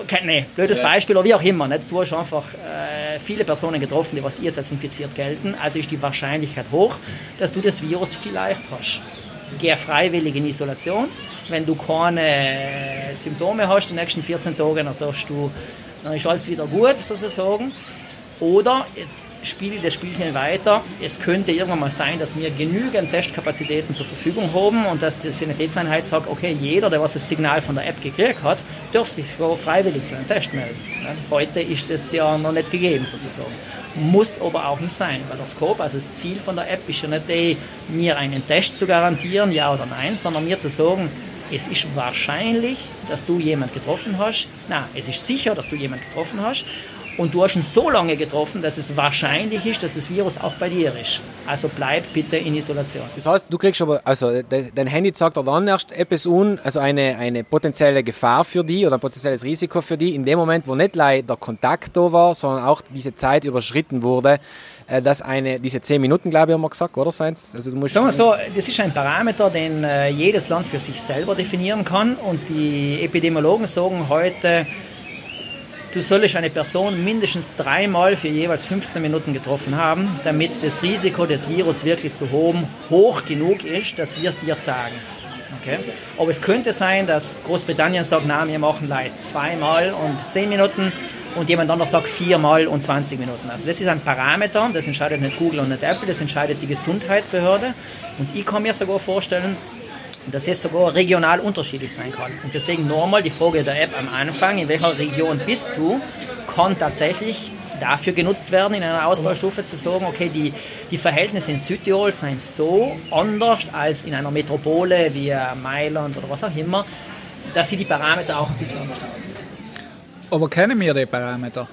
okay, nee, blödes Ja. Beispiel oder wie auch immer, nicht? du hast einfach äh, viele Personen getroffen, die was ihr als infiziert gelten, also ist die Wahrscheinlichkeit hoch, dass du das Virus vielleicht hast. Geh freiwillig in Isolation, wenn du keine Symptome hast die nächsten 14 Tage, dann, darfst du, dann ist alles wieder gut, sozusagen. Oder jetzt spiele ich das Spielchen weiter. Es könnte irgendwann mal sein, dass wir genügend Testkapazitäten zur Verfügung haben und dass die Sanitätseinheit sagt, okay, jeder, der was das Signal von der App gekriegt hat, darf sich sogar freiwillig zu einem Test melden. Heute ist das ja noch nicht gegeben sozusagen. Muss aber auch nicht sein, weil der Scope, also das Ziel von der App ist ja nicht, die, mir einen Test zu garantieren, ja oder nein, sondern mir zu sagen, es ist wahrscheinlich, dass du jemand getroffen hast. Nein, es ist sicher, dass du jemand getroffen hast. Und du hast ihn so lange getroffen, dass es wahrscheinlich ist, dass das Virus auch bei dir ist. Also bleib bitte in Isolation. Das heißt, du kriegst aber, also de, dein Handy zeigt dir dann erst etwas un, also eine, eine potenzielle Gefahr für die oder ein potenzielles Risiko für die, in dem Moment, wo nicht leider der Kontakt da war, sondern auch diese Zeit überschritten wurde, äh, dass eine, diese 10 Minuten, glaube ich, haben wir gesagt, oder? Seins? Also du musst Sagen wir so, das ist ein Parameter, den äh, jedes Land für sich selber definieren kann. Und die Epidemiologen sagen heute, du solltest eine Person mindestens dreimal für jeweils 15 Minuten getroffen haben, damit das Risiko des Virus wirklich zu hoch, hoch genug ist, dass wir es dir sagen. Okay? Aber es könnte sein, dass Großbritannien sagt, na, wir machen Leid zweimal und 10 Minuten und jemand anderes sagt viermal und 20 Minuten. Also das ist ein Parameter, das entscheidet nicht Google und nicht Apple, das entscheidet die Gesundheitsbehörde. Und ich kann mir sogar vorstellen, dass das sogar regional unterschiedlich sein kann. Und deswegen nochmal die Frage der App am Anfang, in welcher Region bist du, kann tatsächlich dafür genutzt werden, in einer Ausbaustufe zu sagen, okay, die, die Verhältnisse in Südtirol sind so anders als in einer Metropole wie Mailand oder was auch immer, dass sie die Parameter auch ein bisschen anders aussehen. Aber kennen wir die Parameter?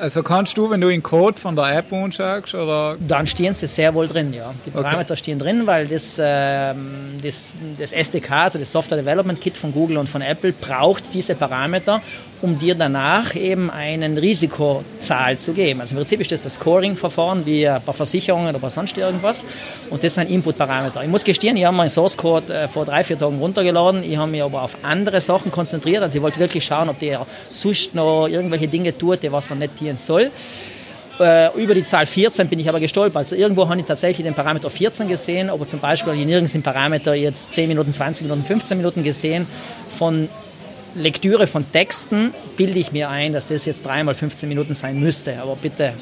Also kannst du, wenn du den Code von der App anschaust, oder? Dann stehen sie sehr wohl drin, ja. Die Parameter okay. stehen drin, weil das, ähm, das, das SDK, also das Software Development Kit von Google und von Apple, braucht diese Parameter, um dir danach eben einen Risikozahl zu geben. Also im Prinzip ist das das Scoring-Verfahren wie bei Versicherungen oder bei sonst irgendwas. Und das sind Input-Parameter. Ich muss gestehen, ich habe meinen Source Code äh, vor drei, vier Tagen runtergeladen. Ich habe mich aber auf andere Sachen konzentriert. Also ich wollte wirklich schauen, ob der sonst noch irgendwelche Dinge tut, die was er nicht tun soll. Äh, über die Zahl 14 bin ich aber gestolpert. Also irgendwo habe ich tatsächlich den Parameter 14 gesehen, aber zum Beispiel habe ich nirgends den Parameter jetzt 10 Minuten, 20 Minuten, 15 Minuten gesehen. Von Lektüre von Texten bilde ich mir ein, dass das jetzt dreimal 15 Minuten sein müsste. Aber bitte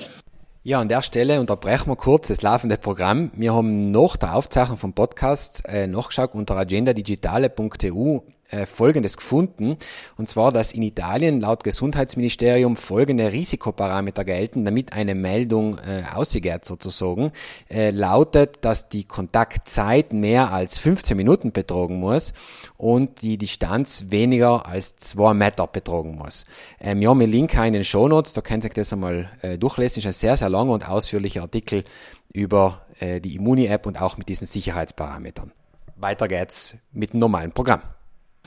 ja, an der Stelle unterbrechen wir kurz das laufende Programm. Wir haben nach der Aufzeichnung vom Podcast äh, nachgeschaut unter agendadigitale.eu äh, Folgendes gefunden. Und zwar, dass in Italien laut Gesundheitsministerium folgende Risikoparameter gelten, damit eine Meldung äh, ausgeht sozusagen. Äh, lautet, dass die Kontaktzeit mehr als 15 Minuten betrogen muss und die Distanz weniger als 2 Meter betrogen muss. Ähm, wir haben einen Link in den Show Notes, da könnt ihr das einmal äh, durchlesen. Ist ein sehr, sehr langer und ausführlicher Artikel über äh, die Immuni-App und auch mit diesen Sicherheitsparametern. Weiter geht's mit dem normalen Programm.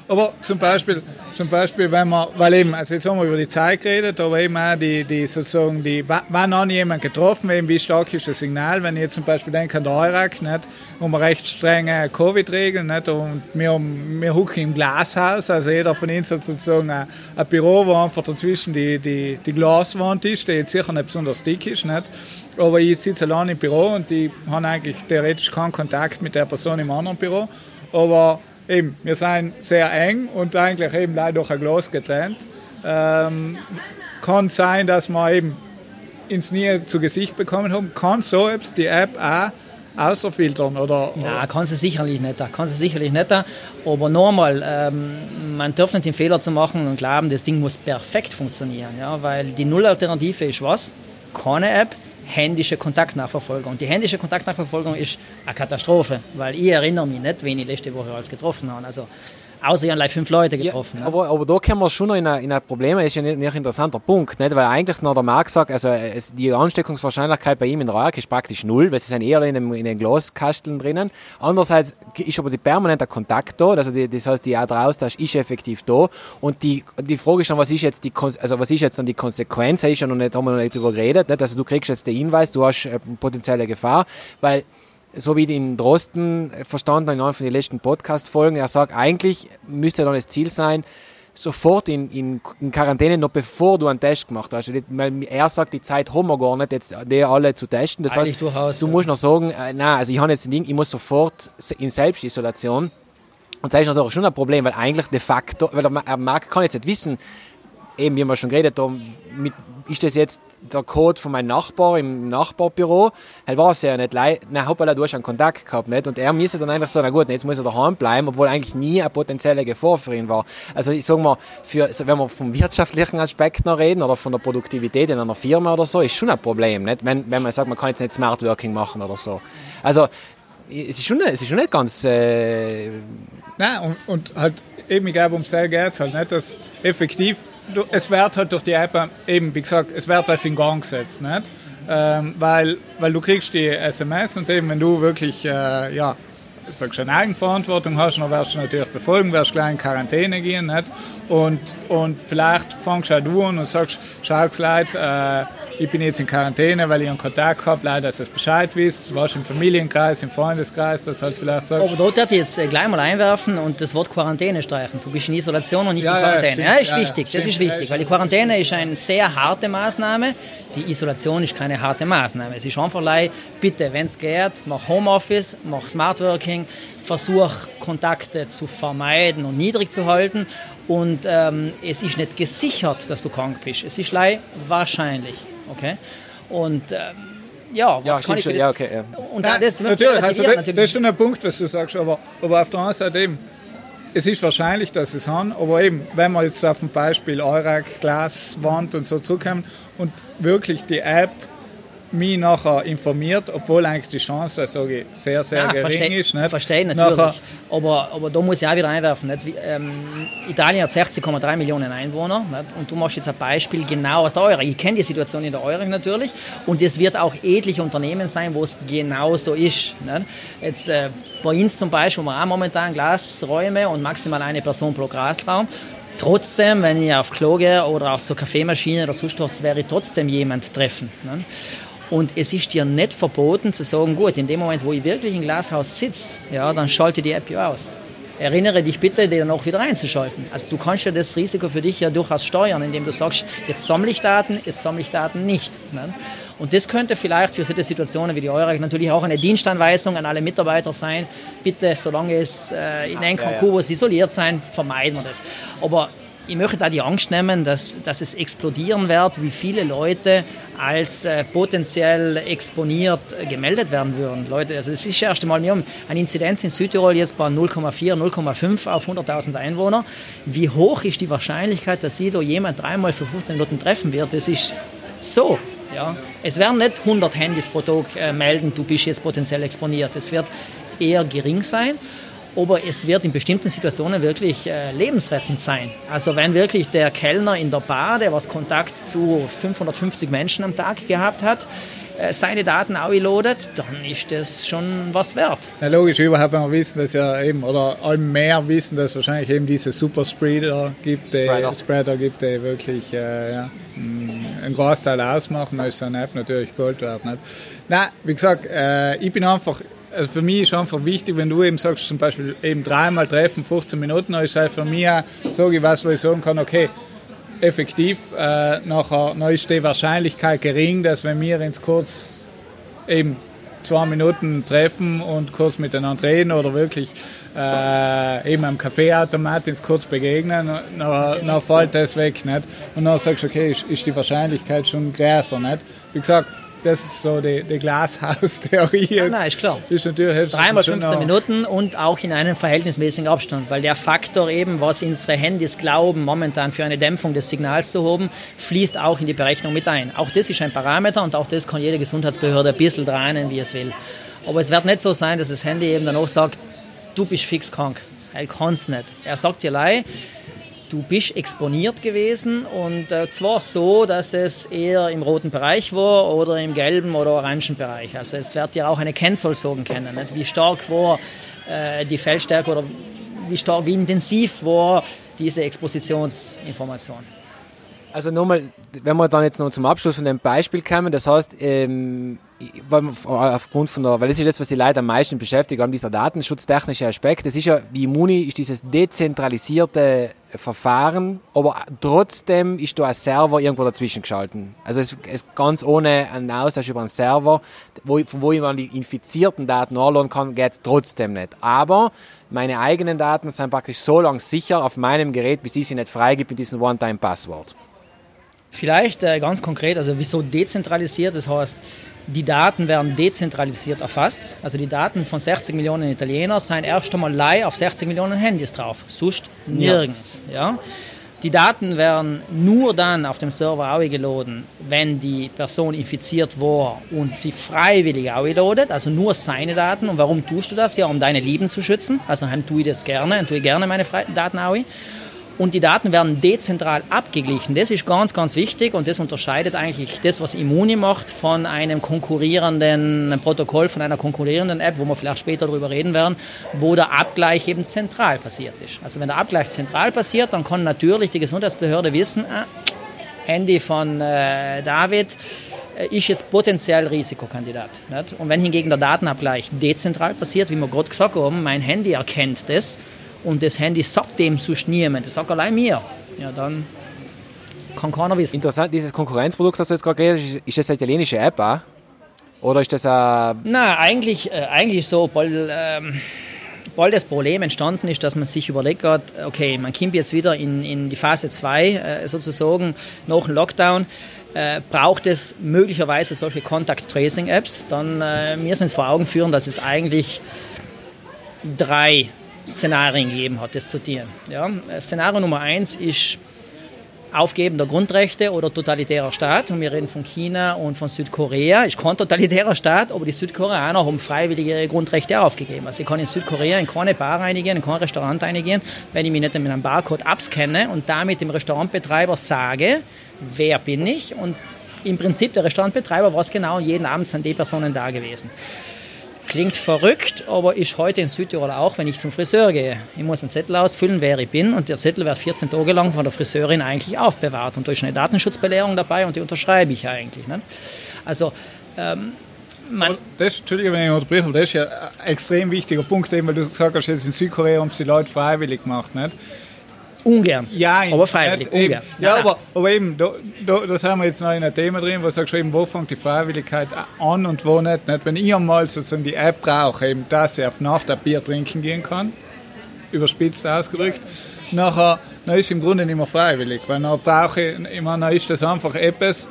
Aber zum Beispiel, zum Beispiel, wenn man, weil eben, also jetzt haben wir über die Zeit geredet, aber eben auch die, die sozusagen, die, wann an jemand getroffen, eben wie stark ist das Signal, wenn ich jetzt zum Beispiel denke an der Eurak, nicht, wir recht strenge Covid-Regeln, nicht, und wir, wir hucken im Glashaus, also jeder von uns hat sozusagen ein, ein Büro, wo einfach dazwischen die, die, die Glaswand ist, die jetzt sicher nicht besonders dick ist, nicht, aber ich sitze allein im Büro und die haben eigentlich theoretisch keinen Kontakt mit der Person im anderen Büro, aber eben, wir sind sehr eng und eigentlich eben leider durch ein Glas getrennt. Ähm, kann sein, dass wir eben ins Nähe zu Gesicht bekommen haben. Kann so etwas die App auch außerfiltern oder, Nein, kann sie sicherlich nicht. Kann sie sicherlich nicht. Aber nochmal, ähm, man darf nicht den Fehler zu machen und glauben, das Ding muss perfekt funktionieren. Ja? Weil die Nullalternative ist was? Keine App, händische Kontaktnachverfolgung. Und die händische Kontaktnachverfolgung ist eine Katastrophe, weil ich erinnere mich nicht, wen ich letzte Woche alles getroffen habe. Also Außer ich habe fünf Leute getroffen. Ja, aber, aber da kommen wir schon noch in ein, in ein Problem, das ist ja nicht, nicht ein interessanter Punkt, nicht? weil eigentlich noch der Marc sagt, also es, die Ansteckungswahrscheinlichkeit bei ihm in Rauch ist praktisch null, weil sie sind eher in, dem, in den Glaskasteln drinnen. Andererseits ist aber die permanente Kontakt da, also die, das heißt, die der Austausch ist effektiv da und die, die Frage ist dann, was ist jetzt die, also was ist jetzt dann die Konsequenz, ist ja noch nicht, haben wir noch nicht drüber geredet, nicht? also du kriegst jetzt den Hinweis, du hast eine äh, potenzielle Gefahr, weil so wie den Drosten verstanden in einem von den letzten Podcast-Folgen, er sagt, eigentlich müsste dann das Ziel sein, sofort in, in, in Quarantäne, noch bevor du einen Test gemacht hast. Weil er sagt, die Zeit haben wir gar nicht, jetzt die alle zu testen. Das Eigentlich heißt, durchaus, du ja. musst noch sagen, äh, nein, also ich habe jetzt ein Ding, ich muss sofort in Selbstisolation. Und das ist natürlich schon ein Problem, weil eigentlich de facto, weil der Markt kann jetzt nicht wissen, eben wie wir schon geredet haben, mit, ist das jetzt der Code von meinem Nachbar im Nachbarbüro? Halt war es ja nicht. Na, hoppala, du hast einen Kontakt gehabt, nicht? Und er müsste dann einfach sagen, na gut, jetzt muss er daheim bleiben, obwohl eigentlich nie eine potenzielle Gefahr für ihn war. Also ich sag mal, für, wenn wir vom wirtschaftlichen Aspekt noch reden oder von der Produktivität in einer Firma oder so, ist schon ein Problem, nicht? Wenn, wenn man sagt, man kann jetzt nicht Smart Working machen oder so. Also, es ist schon, es ist schon nicht ganz, äh Nein, und, und halt eben, ich glaube, um sehr geht halt nicht, dass effektiv es wird halt durch die App eben, wie gesagt, es wird was in Gang gesetzt, nicht? Ähm, weil, weil du kriegst die SMS und eben, wenn du wirklich, äh, ja, sagst eine Eigenverantwortung hast, dann wirst du natürlich befolgen, wirst gleich in Quarantäne gehen, nicht? Und, und vielleicht fängst auch du an und sagst, schau Leute, äh, ich bin jetzt in Quarantäne, weil ich einen Kontakt habe, leider, dass ihr Bescheid wisst, warst im Familienkreis, im Freundeskreis, das halt vielleicht sagst. Aber dort darf ich jetzt äh, gleich mal einwerfen und das Wort Quarantäne streichen. Du bist in Isolation und nicht ja, in Quarantäne. Ja, ja ist wichtig, das ist wichtig, weil die Quarantäne ist eine sehr harte Maßnahme, die Isolation ist keine harte Maßnahme. Es ist einfach, bitte, wenn es geht, mach Homeoffice, mach Smart Working, versuch Kontakte zu vermeiden und niedrig zu halten und ähm, es ist nicht gesichert, dass du krank bist. Es ist wahrscheinlich. Okay? Und ähm, ja, was ja, kann ich das? Ja, okay, ja. Und ja, das, natürlich, also das, natürlich. das ist schon ein Punkt, was du sagst, aber, aber auf der anderen Seite eben, es ist wahrscheinlich, dass es haben, aber eben, wenn wir jetzt auf ein Beispiel Eurak, Glaswand und so zurückkommen und wirklich die App mich nachher informiert, obwohl eigentlich die Chance sage ich, sehr, sehr ja, gering versteh, ist. Nicht? Verstehe natürlich. Nachher, aber, aber da muss ich auch wieder einwerfen. Nicht? Wie, ähm, Italien hat 60,3 Millionen Einwohner nicht? und du machst jetzt ein Beispiel genau aus der Euro. Ich kenne die Situation in der Euro natürlich und es wird auch etliche Unternehmen sein, wo es genau so ist. Nicht? Jetzt, äh, bei uns zum Beispiel, wo wir auch momentan Glasräume und maximal eine Person pro Glasraum. Trotzdem, wenn ich auf Klo gehe oder auch zur Kaffeemaschine oder sonst was, wäre ich trotzdem jemand treffen. Ne? Und es ist dir nicht verboten zu sagen, gut, in dem Moment, wo ich wirklich im Glashaus sitze, ja, dann schalte die App ja aus. Erinnere dich bitte, dann auch wieder einzuschalten. Also du kannst ja das Risiko für dich ja durchaus steuern, indem du sagst, jetzt sammle ich Daten, jetzt sammle ich Daten nicht. Ne? Und das könnte vielleicht für solche Situationen wie die eure natürlich auch eine Dienstanweisung an alle Mitarbeiter sein. Bitte, solange es äh, in Enkonkurs isoliert sein, vermeiden wir das. Aber ich möchte da die Angst nehmen, dass, dass es explodieren wird, wie viele Leute als äh, potenziell exponiert äh, gemeldet werden würden. Leute, also es ist das erste Mal, wir haben eine Inzidenz in Südtirol jetzt bei 0,4, 0,5 auf 100.000 Einwohner. Wie hoch ist die Wahrscheinlichkeit, dass da jemand dreimal für 15 Minuten treffen wird? Das ist so. Ja. Es werden nicht 100 Handys pro Tag äh, melden, du bist jetzt potenziell exponiert. Es wird eher gering sein aber es wird in bestimmten Situationen wirklich äh, lebensrettend sein. Also wenn wirklich der Kellner in der Bar, der was Kontakt zu 550 Menschen am Tag gehabt hat, äh, seine Daten outloadet, dann ist das schon was wert. Ja, logisch, überhaupt, wenn wir wissen, dass ja eben, oder allem mehr wissen, dass es wahrscheinlich eben diese Superspreader gibt, die Spreader, Spreader gibt, die wirklich äh, ja, einen Großteil ausmachen, ist so eine App natürlich Gold wert. Nicht? Nein, wie gesagt, äh, ich bin einfach also für mich ist einfach wichtig, wenn du eben sagst, zum Beispiel eben dreimal treffen, 15 Minuten, dann ist halt für mich auch, sage ich was, wo ich sagen kann, okay, effektiv, äh, nachher, dann ist die Wahrscheinlichkeit gering, dass wenn wir uns kurz eben zwei Minuten treffen und kurz miteinander reden oder wirklich äh, eben am Kaffeeautomat ins kurz begegnen, dann, dann fällt das weg. Nicht? Und dann sagst du, okay, ist, ist die Wahrscheinlichkeit schon größer. Nicht? Wie gesagt, das ist so die, die Glashaus-Theorie. Ja, nein, ist klar. Ist natürlich Dreimal 15 Minuten und auch in einem verhältnismäßigen Abstand, weil der Faktor eben, was unsere Handys glauben, momentan für eine Dämpfung des Signals zu haben, fließt auch in die Berechnung mit ein. Auch das ist ein Parameter und auch das kann jede Gesundheitsbehörde ein bisschen dreinen, wie es will. Aber es wird nicht so sein, dass das Handy eben dann auch sagt, du bist fix krank. Er kann es nicht. Er sagt dir leid, du bist exponiert gewesen und äh, zwar so, dass es eher im roten Bereich war oder im gelben oder orangen Bereich. Also es wird ja auch eine Kennzahl können, nicht? wie stark war äh, die Feldstärke oder wie, stark, wie intensiv war diese Expositionsinformation. Also nochmal, wenn wir dann jetzt noch zum Abschluss von dem Beispiel kommen, das heißt, ähm, aufgrund von der, weil das ist das, was die Leute am meisten beschäftigt, haben dieser datenschutztechnische Aspekt. Das ist ja, wie Immuni ist dieses dezentralisierte Verfahren, aber trotzdem ist da ein Server irgendwo dazwischen geschalten. Also es ist ganz ohne einen Austausch über einen Server, wo, von wo ich man die infizierten Daten anladen kann, geht es trotzdem nicht. Aber meine eigenen Daten sind praktisch so lange sicher auf meinem Gerät, bis ich sie nicht freigibt mit diesem One-Time-Passwort. Vielleicht äh, ganz konkret, also wieso dezentralisiert? Das heißt, die Daten werden dezentralisiert erfasst. Also die Daten von 60 Millionen Italienern seien erst einmal live auf 60 Millionen Handys drauf, sonst nirgends. Ja. Die Daten werden nur dann auf dem Server geladen, wenn die Person infiziert war und sie freiwillig ausgeladen, also nur seine Daten. Und warum tust du das? Ja, um deine Lieben zu schützen. Also dann tue ich das gerne, dann tue ich gerne meine Daten aus und die Daten werden dezentral abgeglichen. Das ist ganz, ganz wichtig und das unterscheidet eigentlich das, was Immuni macht, von einem konkurrierenden Protokoll, von einer konkurrierenden App, wo wir vielleicht später darüber reden werden, wo der Abgleich eben zentral passiert ist. Also wenn der Abgleich zentral passiert, dann kann natürlich die Gesundheitsbehörde wissen, ah, Handy von äh, David äh, ist jetzt potenziell Risikokandidat. Nicht? Und wenn hingegen der Datenabgleich dezentral passiert, wie wir gerade gesagt haben, mein Handy erkennt das, und das Handy sagt dem zu niemand, das sagt allein mir, ja, dann kann keiner wissen. Interessant, dieses Konkurrenzprodukt, das du jetzt gerade geredet ist das eine italienische App auch? Oder ist das ein... Nein, eigentlich, äh, eigentlich so, weil, ähm, weil das Problem entstanden ist, dass man sich überlegt hat, okay, man kommt jetzt wieder in, in die Phase 2 äh, sozusagen nach dem Lockdown, äh, braucht es möglicherweise solche Contact Tracing Apps, dann äh, müssen wir uns vor Augen führen, dass es eigentlich drei Szenarien gegeben hat, das zu dienen. Ja? Szenario Nummer eins ist Aufgeben der Grundrechte oder totalitärer Staat. Und wir reden von China und von Südkorea. Ist kein totalitärer Staat, aber die Südkoreaner haben freiwillig ihre Grundrechte aufgegeben. Also ich kann in Südkorea in keine Bar reinigen, in kein Restaurant einigen, wenn ich mich nicht mit einem Barcode abscanne und damit dem Restaurantbetreiber sage, wer bin ich und im Prinzip der Restaurantbetreiber weiß genau, jeden Abend sind die Personen da gewesen. Klingt verrückt, aber ist heute in Südtirol auch, wenn ich zum Friseur gehe. Ich muss einen Zettel ausfüllen, wer ich bin und der Zettel wird 14 Tage lang von der Friseurin eigentlich aufbewahrt und da ist eine Datenschutzbelehrung dabei und die unterschreibe ich eigentlich. Nicht? Also ähm, man das, Entschuldige, wenn ich unterbreche, das ist ja ein extrem wichtiger Punkt, weil du gesagt hast, jetzt in Südkorea haben es die Leute freiwillig gemacht. Nicht? Ungern. Ja, aber freiwillig, nicht, ungern. Ja, ja, aber, aber eben, da, da, das haben wir jetzt noch in einem Thema drin, wo sagst eben, wo fängt die Freiwilligkeit an und wo nicht. nicht? Wenn ich einmal sozusagen die App brauche, eben, dass ich auf Nacht ein Bier trinken gehen kann, überspitzt ausgedrückt, nachher dann ist es im Grunde nicht mehr freiwillig, weil dann brauche ich, ich meine, dann ist das einfach etwas,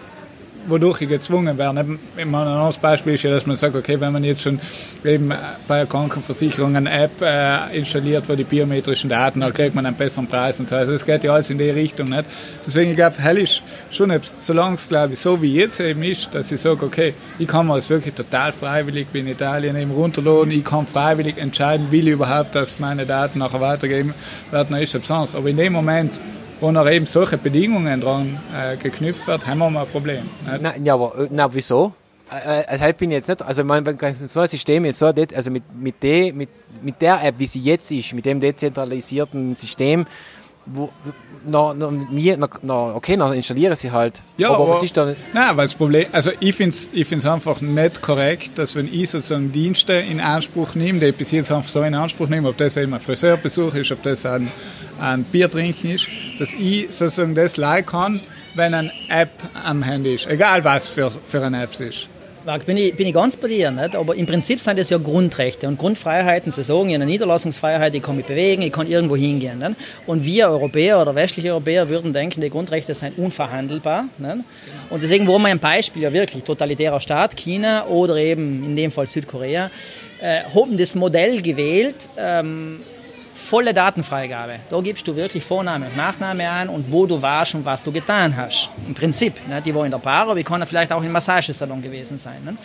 wodurch ich gezwungen werde. Ich meine, ein anderes Beispiel ist ja, dass man sagt, okay, wenn man jetzt schon eben bei der Krankenversicherung eine App äh, installiert, wo die biometrischen Daten, dann kriegt man einen besseren Preis und so. Also es geht ja alles in die Richtung. Nicht? Deswegen, ich glaube, hell ist schon, solange es, glaube ich, so wie jetzt eben ist, dass ich sage, okay, ich kann mir das wirklich total freiwillig wie in Italien eben runterladen, ich kann freiwillig entscheiden, will ich überhaupt, dass meine Daten nachher weitergeben werden, dann ist es sonst. Aber in dem Moment, wo noch eben solche Bedingungen dran äh, geknüpft wird, haben wir mal ein Problem. Na, ja, aber äh, na, wieso? Äh, äh halt bin ich jetzt nicht, also man, so ein System jetzt so, also mit, mit, de, mit, mit der App, wie sie jetzt ist, mit dem dezentralisierten System, wo, na, na, na, na, okay, dann installiere sie halt. Ja, aber, aber was ist da Nein, weil das Problem, also ich finde es ich einfach nicht korrekt, dass wenn ich sozusagen Dienste in Anspruch nehme, die ich bis jetzt einfach so in Anspruch nehme, ob das eben ein Friseurbesuch ist, ob das ein, ein Bier trinken ist, dass ich sozusagen das leiden kann, wenn eine App am Handy ist, egal was für, für eine App es ist. Marc, bin ich, bin ich ganz bei dir, nicht? aber im Prinzip sind das ja Grundrechte und Grundfreiheiten. Sie sagen, in der Niederlassungsfreiheit, ich kann mich bewegen, ich kann irgendwo hingehen. Nicht? Und wir Europäer oder westliche Europäer würden denken, die Grundrechte sind unverhandelbar. Nicht? Und deswegen wollen wir ein Beispiel ja wirklich, totalitärer Staat, China oder eben in dem Fall Südkorea, äh, haben das Modell gewählt, ähm, volle Datenfreigabe. Da gibst du wirklich Vorname und Nachname an und wo du warst und was du getan hast. Im Prinzip. Ne? Die war in der Bar, aber ich kann vielleicht auch im Massagesalon gewesen sein. Ne?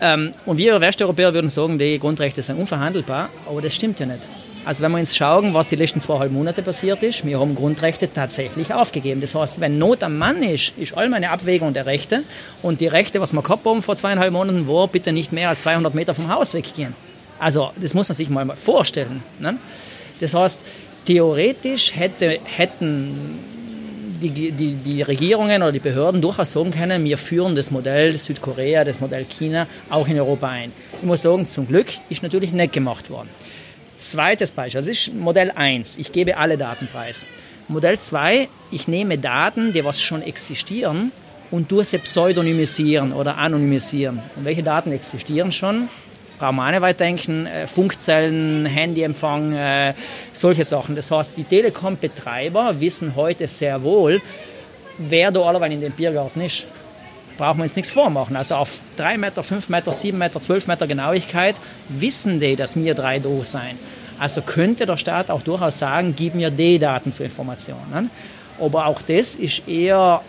Ähm, und wir Westeuropäer würden sagen, die Grundrechte sind unverhandelbar, aber das stimmt ja nicht. Also wenn wir uns schauen, was die letzten zweieinhalb Monate passiert ist, wir haben Grundrechte tatsächlich aufgegeben. Das heißt, wenn Not am Mann ist, ist all meine Abwägung der Rechte und die Rechte, was wir gehabt haben vor zweieinhalb Monaten, war bitte nicht mehr als 200 Meter vom Haus weggehen. Also das muss man sich mal vorstellen. Ne? Das heißt, theoretisch hätte, hätten die, die, die Regierungen oder die Behörden durchaus sagen können, wir führen das Modell Südkorea, das Modell China auch in Europa ein. Ich muss sagen, zum Glück ist natürlich nicht gemacht worden. Zweites Beispiel, das ist Modell 1, ich gebe alle Daten preis. Modell 2, ich nehme Daten, die was schon existieren und tue sie pseudonymisieren oder anonymisieren. Und welche Daten existieren schon? Brauchen wir auch nicht weit denken, äh, Funkzellen, Handyempfang, äh, solche Sachen. Das heißt, die Telekom-Betreiber wissen heute sehr wohl, wer da alleweil in dem Biergarten ist. Brauchen wir uns nichts vormachen. Also auf 3 Meter, 5 Meter, 7 Meter, 12 Meter Genauigkeit wissen die, dass wir drei da sein. Also könnte der Staat auch durchaus sagen, gib mir die Daten zur Information. Aber auch das ist eher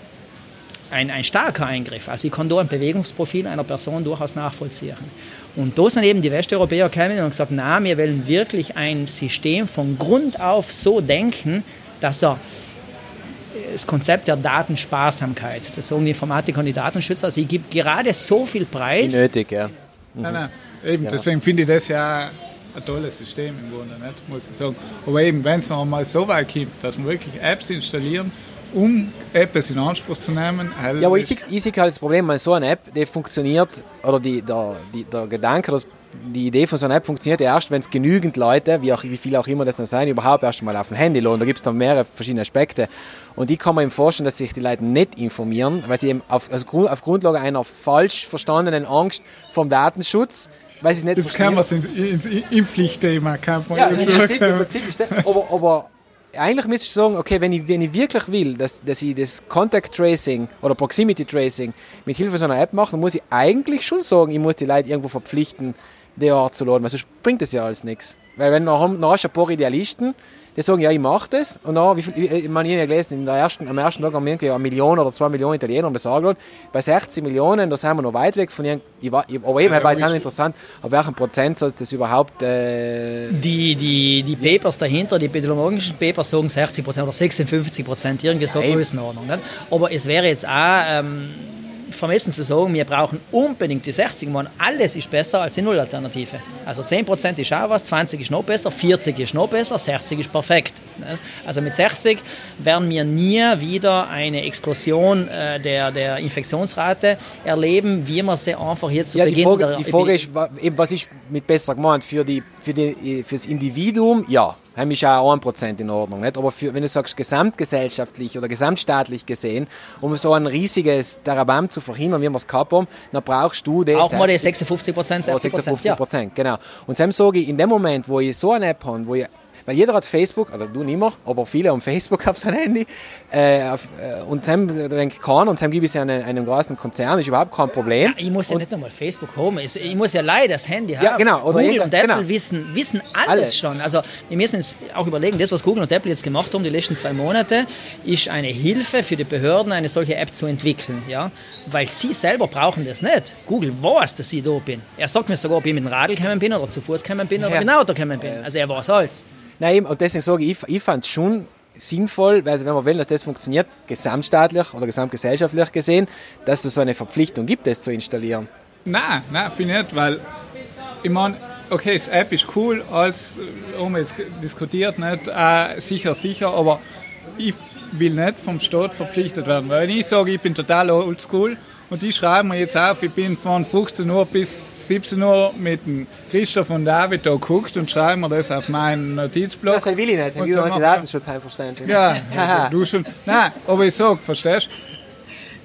ein, ein starker Eingriff. Also ich kann da ein Bewegungsprofil einer Person durchaus nachvollziehen. Und da sind eben die Westeuropäer gekommen und gesagt, na, wir wollen wirklich ein System von Grund auf so denken, dass er das Konzept der Datensparsamkeit, das sagen die Informatiker und die Datenschützer, also ich gebe gerade so viel Preis. Nötig, ja. Mhm. Nein, nein, eben, ja. deswegen finde ich das ja ein tolles System im Grunde, nicht? muss ich sagen. Aber eben, wenn es noch einmal so weit kommt, dass wir wirklich Apps installieren, um etwas in Anspruch zu nehmen. Ja, aber ich sehe, ich sehe halt das Problem, weil so eine App, die funktioniert, oder die, der, die, der Gedanke, dass die Idee von so einer App funktioniert erst, wenn es genügend Leute, wie, auch, wie viele auch immer das dann sein, überhaupt erst mal auf dem Handy lohnen. Da gibt es dann mehrere verschiedene Aspekte. Und ich kann mir eben vorstellen, dass sich die Leute nicht informieren, weil sie eben auf, also auf Grundlage einer falsch verstandenen Angst vom Datenschutz weil sie nicht Das kann man ins, ins Impfpflichtthema, kann man ja, im Prinzip, im Prinzip ist das, aber, aber eigentlich müsste ich sagen, okay, wenn ich, wenn ich wirklich will, dass, dass ich das Contact Tracing oder Proximity Tracing mit Hilfe so einer App mache, dann muss ich eigentlich schon sagen, ich muss die Leute irgendwo verpflichten, die Art zu laden, weil sonst bringt das ja alles nichts. Weil wenn noch hast ein paar Idealisten, die sagen, ja, ich mache das. Und dann, wie viel, ich, man habe gelesen, in der ersten, am ersten Tag haben wir irgendwie eine Million oder zwei Millionen Italiener besorgt. Bei 60 Millionen, da sind wir noch weit weg von ich ich, aber eben, ja, war jetzt auch interessant, auf welchem Prozent soll das überhaupt... Äh die, die, die Papers dahinter, die epidemiologischen Papers sagen 60 Prozent oder 56 Prozent, irgendwie so Größenordnung. Nicht? Aber es wäre jetzt auch... Ähm, vermessen zu sagen, wir brauchen unbedingt die 60 Mann. Alles ist besser als die Nullalternative. Also 10% ist auch was, 20 ist noch besser, 40 ist noch besser, 60 ist perfekt. Ne? Also mit 60 werden wir nie wieder eine Explosion äh, der, der Infektionsrate erleben, wie wir sie einfach jetzt zu ja, Beginn die Frage, die Frage ist, was ist mit besser gemeint? Für, die, für, die, für das Individuum, ja haben ist auch 1% in Ordnung. Nicht? Aber für, wenn du sagst, gesamtgesellschaftlich oder gesamtstaatlich gesehen, um so ein riesiges Darabam zu verhindern, wie wir es gehabt haben, dann brauchst du das. Auch mal die 56% 60 56 ja. genau. Und dann sage ich, in dem Moment, wo ich so eine App habe, wo ich weil jeder hat Facebook, oder du nicht mehr, aber viele haben Facebook auf sein Handy. Äh, auf, äh, und dann denke ich, kann, und dann ich es einem, einem großen Konzern, ist überhaupt kein Problem. Ja, ich muss ja und, nicht nochmal Facebook haben, ich muss ja leider das Handy haben. Ja, genau. Oder Google und Apple genau. wissen, wissen alles, alles, schon. Also wir müssen uns auch überlegen, das, was Google und Apple jetzt gemacht haben, die letzten zwei Monate, ist eine Hilfe für die Behörden, eine solche App zu entwickeln. Ja? Weil sie selber brauchen das nicht. Google weiß, dass ich da bin. Er sagt mir sogar, ob ich mit dem Radl gekommen bin oder zu Fuß gekommen bin oder ja. mit dem Auto gekommen bin. Also er weiß alles. Nein, und deswegen sage ich, ich fand es schon sinnvoll, also wenn man will, dass das funktioniert, gesamtstaatlich oder gesamtgesellschaftlich gesehen, dass es so eine Verpflichtung gibt, das zu installieren. Nein, nein, finde ich nicht, weil ich meine, okay, das App ist cool, als haben wir jetzt diskutiert, nicht, äh, sicher, sicher, aber ich will nicht vom Staat verpflichtet werden, weil wenn ich sage, ich bin total oldschool und die schreiben mir jetzt auf, ich bin von 15 Uhr bis 17 Uhr mit dem Christoph und David da geguckt und schreiben mir das auf meinen Notizblock. Das will ich nicht, ich will so Datenschutz einverständlich. Ja, du schon. Nein, aber ich sage, verstehst du?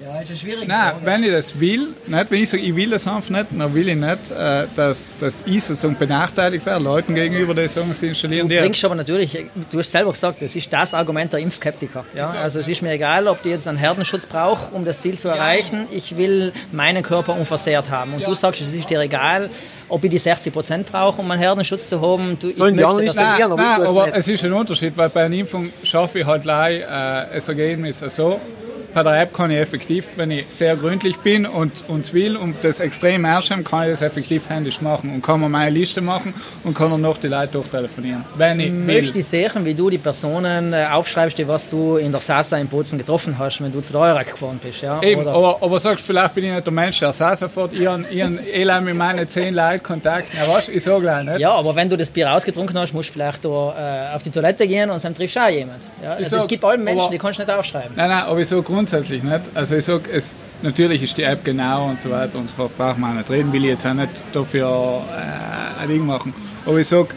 Ja, ist schwierig. Nein, wenn ich das will, nicht, wenn ich sage, ich will das einfach nicht, dann will ich nicht, äh, dass, dass ich sozusagen benachteiligt werde, Leuten gegenüber, die sagen, sie installieren Du bringst aber natürlich, du hast selber gesagt, das ist das Argument der Impfskeptiker. Ja? Also es ist mir egal, ob die jetzt einen Herdenschutz braucht, um das Ziel zu erreichen. Ich will meinen Körper unversehrt haben. Und ja. du sagst, es ist dir egal, ob ich die 60 Prozent brauche, um einen Herdenschutz zu haben. Du, Sollen die anderen nicht nein, nein, aber es ist ein Unterschied, weil bei einer Impfung schaffe ich halt gleich äh, das Ergebnis so bei App kann ich effektiv, wenn ich sehr gründlich bin und uns will und das extrem ernst habe, kann ich das effektiv händisch machen und kann mir meine Liste machen und kann dann noch die Leute durchtelefonieren, wenn ich Möchte will. ich sehen, wie du die Personen äh, aufschreibst, die was du in der Sasa in Bozen getroffen hast, wenn du zu der Eurak gefahren bist. Ja? Eben, aber, aber sagst vielleicht bin ich nicht der Mensch, der Sasa fährt, ich habe eh mit meinen zehn Leuten Kontakt. Ja, was? Ich sage gleich nicht. Ja, aber wenn du das Bier ausgetrunken hast, musst du vielleicht da, äh, auf die Toilette gehen und dann triffst du auch jemand. Ja? Also sag, es gibt alle Menschen, aber, die kannst du nicht aufschreiben. Nein, nein, aber ich grundsätzlich nicht. Also ich sage, es, natürlich ist die App genau und so weiter und so fort, braucht man auch nicht reden, will ich jetzt auch nicht dafür äh, ein Ding machen. Aber ich sage,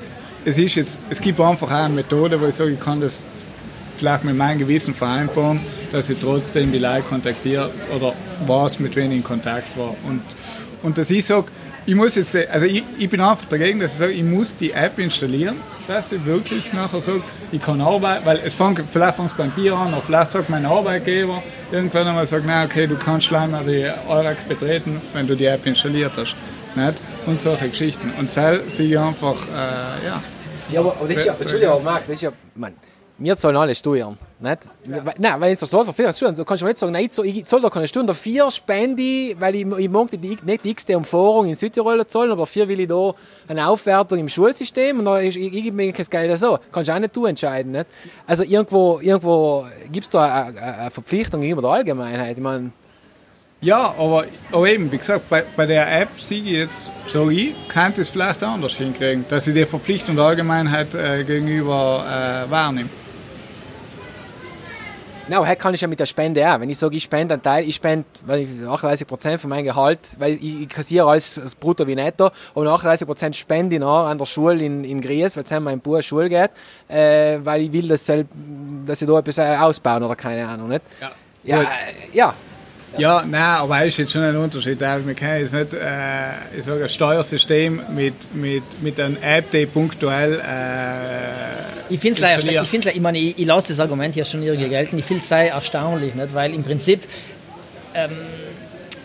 es, ist jetzt, es gibt einfach auch eine Methode, wo ich sage, ich kann das vielleicht mit meinem Gewissen vereinbaren, dass ich trotzdem die Leute kontaktiere oder was, mit wem ich in Kontakt war. Und, und dass ich sage, ich muss jetzt, also ich, ich bin einfach dagegen, dass ich sage, ich muss die App installieren, dass ich wirklich nachher sage, ich kann arbeiten, weil es fängt, vielleicht fängt es beim Bier an, oder vielleicht sagt mein Arbeitgeber irgendwann einmal, sagt, na okay, du kannst leider die Eurax betreten, wenn du die App installiert hast. Nicht? Und solche Geschichten. Und sei sie einfach, äh, ja. Ja, aber, aber das ist ja, Entschuldigung, Marc, das ist ja, man, wir zahlen alle Steuern. Nicht? Ja. Nein, weil jetzt der Staat verpflichtet Steuern, so kannst du nicht sagen, nein, ich zahle da keine Steuern, dafür spende ich, weil ich, ich mag die, nicht die x-te Umfahrung in Südtirol zahlen, aber dafür will ich da eine Aufwertung im Schulsystem und dann ich, ich, ich gebe mir kein Geld so. Kannst du auch nicht du entscheiden. Nicht? Also irgendwo, irgendwo gibt es da eine, eine Verpflichtung gegenüber der Allgemeinheit. Ich meine, ja, aber, aber eben, wie gesagt, bei, bei der App sehe ich jetzt, so ich, könnte es vielleicht anders hinkriegen, dass ich die Verpflichtung der Allgemeinheit äh, gegenüber äh, wahrnehme. Genau, no, kann ich ja mit der Spende auch. Wenn ich sage, ich spende einen Teil, ich spende 38% von meinem Gehalt, weil ich, ich kassiere alles als brutto wie netto, und 38% spende ich noch an der Schule in, in Gries, weil es mein Bub Schule geht, äh, weil ich will, dass, dass sie da etwas ausbauen oder keine Ahnung. Nicht? Ja. Ja, ja, ja, nein, aber es ist jetzt schon ein Unterschied. Wir können jetzt nicht äh, ich sage, ein Steuersystem mit, mit, mit einer App, die punktuell. Äh, ich finde es leider, ich, ich, meine, ich, ich lasse das Argument hier schon irgendwie gelten. Ich finde es sehr erstaunlich, nicht? weil im Prinzip. Ähm,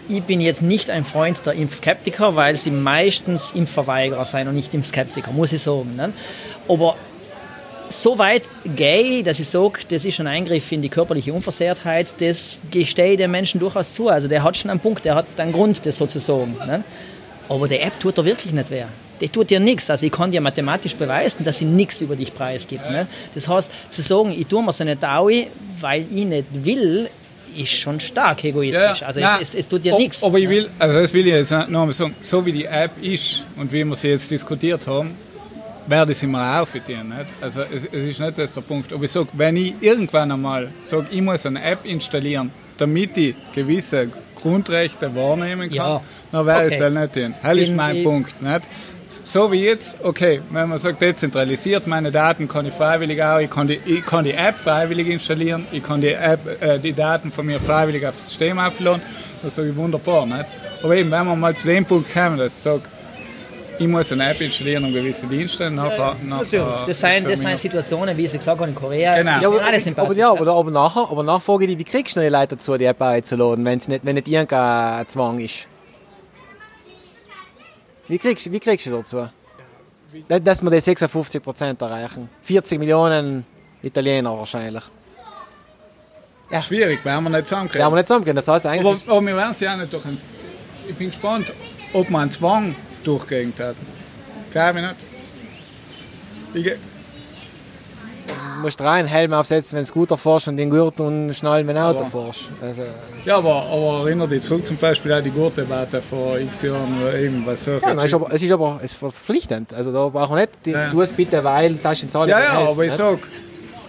ich bin jetzt nicht ein Freund der Impfskeptiker, weil sie meistens Impfverweigerer sind und nicht Impfskeptiker, muss ich sagen. Nicht? Aber so weit gehe, dass ich sage, das ist ein Eingriff in die körperliche Unversehrtheit, das gestehe ich dem Menschen durchaus zu. Also der hat schon einen Punkt, der hat einen Grund, das so zu sagen. Ne? Aber der App tut er wirklich nicht weh. Die tut dir nichts. Also ich kann dir mathematisch beweisen, dass sie nichts über dich preisgibt. Ne? Das heißt, zu sagen, ich tue mir so nicht an, weil ich nicht will, ist schon stark egoistisch. Ja, also nein, es, es, es, tut dir nichts. Aber ich will, also das will ich jetzt noch einmal sagen, so wie die App ist und wie wir sie jetzt diskutiert haben, werde ich sie mir auch für dich. Nicht? Also es, es, ist nicht das der Punkt. Aber ich sage, wenn ich irgendwann einmal sage, ich muss eine App installieren, damit ich gewisse Grundrechte wahrnehmen kann, Ja. dann werde Okay. ich es halt nicht tun. Das ist In- mein ich- Punkt. Nicht? So wie jetzt, okay, wenn man sagt, dezentralisiert, meine Daten kann ich freiwillig auch, ich kann die, ich kann die App freiwillig installieren, ich kann die, App, äh, die Daten von mir freiwillig aufs System aufladen, das sage ich wunderbar. Nicht? Aber eben, wenn man mal zu dem Punkt kommen, dass ich sage, ich muss eine App installieren, um gewisse Dienste, nachher, nachher Natürlich. Das sind, das sind Situationen, wie ich gesagt habe, in Korea. Genau. Ja, aber, alles aber, ja, aber, aber nachher, aber nachher frage ich dich, wie kriegst du die Leute dazu, die App einzuladen, wenn's nicht, wenn nicht irgendein Zwang ist? Wie kriegst, wie kriegst du dazu? Dass- wir die 56% erreichen. 40 Millionen Italiener wahrscheinlich. Schwierig, werden wir nicht zusammenkriegen. Ja, aber nicht zusammen. Das heißt aber, eigentlich, aber wir werden sie auch nicht durch Ich bin gespannt, ob man einen Zwang durchgehen hat. Glaube ich nicht. Ich, du musst rein Helm aufsetzen, wenn du Scooter fährst und den Gurt und schnallen, wenn du Auto fährst. Also, Ja, aber, aber erinnere dich zurück zum Beispiel an die Gurtdebatte vor x Jahren oder irgendwas so. ja, nein, ist aber, es ist aber es ist verpflichtend. Also da brauchen wir nicht, die, Ja. tu es bitte, weil Taschenzahl ja, ja, aber ich sag,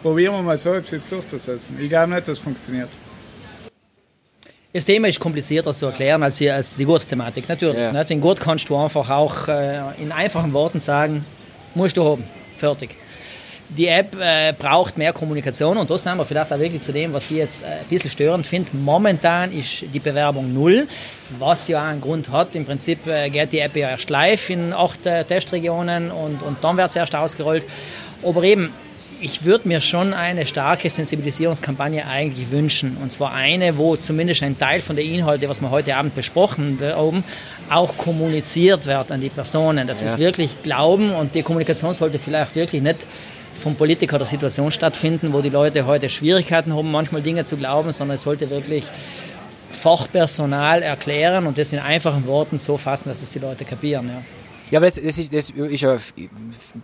probieren wir mal so, etwas jetzt durchzusetzen. Ich glaube nicht, dass es funktioniert. Das Thema ist komplizierter zu erklären als die, als die Gurt-Thematik, natürlich. Ja. Ne? Also in Gurt kannst du einfach auch äh, in einfachen Worten sagen, musst du haben, fertig. Die App äh, braucht mehr Kommunikation und das sind wir vielleicht auch wirklich zu dem, was ich jetzt äh, ein bisschen störend finde. Momentan ist die Bewerbung null, was ja auch einen Grund hat. Im Prinzip äh, geht die App ja erst live in acht äh, Testregionen und, und dann wird sie erst ausgerollt. Aber eben, ich würde mir schon eine starke Sensibilisierungskampagne eigentlich wünschen. Und zwar eine, wo zumindest ein Teil von der Inhalte, was wir heute Abend besprochen haben, auch kommuniziert wird an die Personen. Dass sie es wirklich glauben und die Kommunikation sollte vielleicht wirklich nicht vom Politiker der Situation stattfinden, wo die Leute heute Schwierigkeiten haben, manchmal Dinge zu glauben, sondern es sollte wirklich Fachpersonal erklären und das in einfachen Worten so fassen, dass es die Leute kapieren. Ja. Ja, aber das, das, ist, das ist ja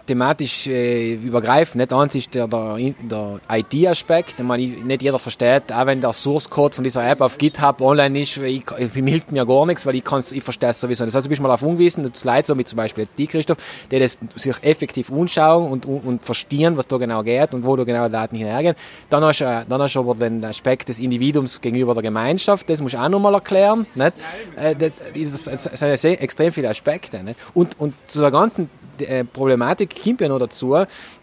thematisch äh, übergreifend. Nicht eins ist der, der, der IT-Aspekt, den man nicht jeder versteht, auch wenn der Source-Code von dieser App auf GitHub online ist, ich, ich, mir hilft mir gar nichts, weil ich, kann's, ich verstehe es sowieso nicht. Das heißt, du bist mal auf ungewiesen, du Leute, so wie zum Beispiel jetzt die Christoph, die das sich effektiv anschauen und, und, und verstehen, was da genau geht und wo da genau Daten hinhergehen. Dann hast du, äh, dann hast du aber den Aspekt des Individuums gegenüber der Gemeinschaft, das musst du auch nochmal erklären. Nicht? Äh, das, das, das sind extrem viele Aspekte. Nicht? Und, und zu der ganzen äh, Problematik kommt ja noch dazu,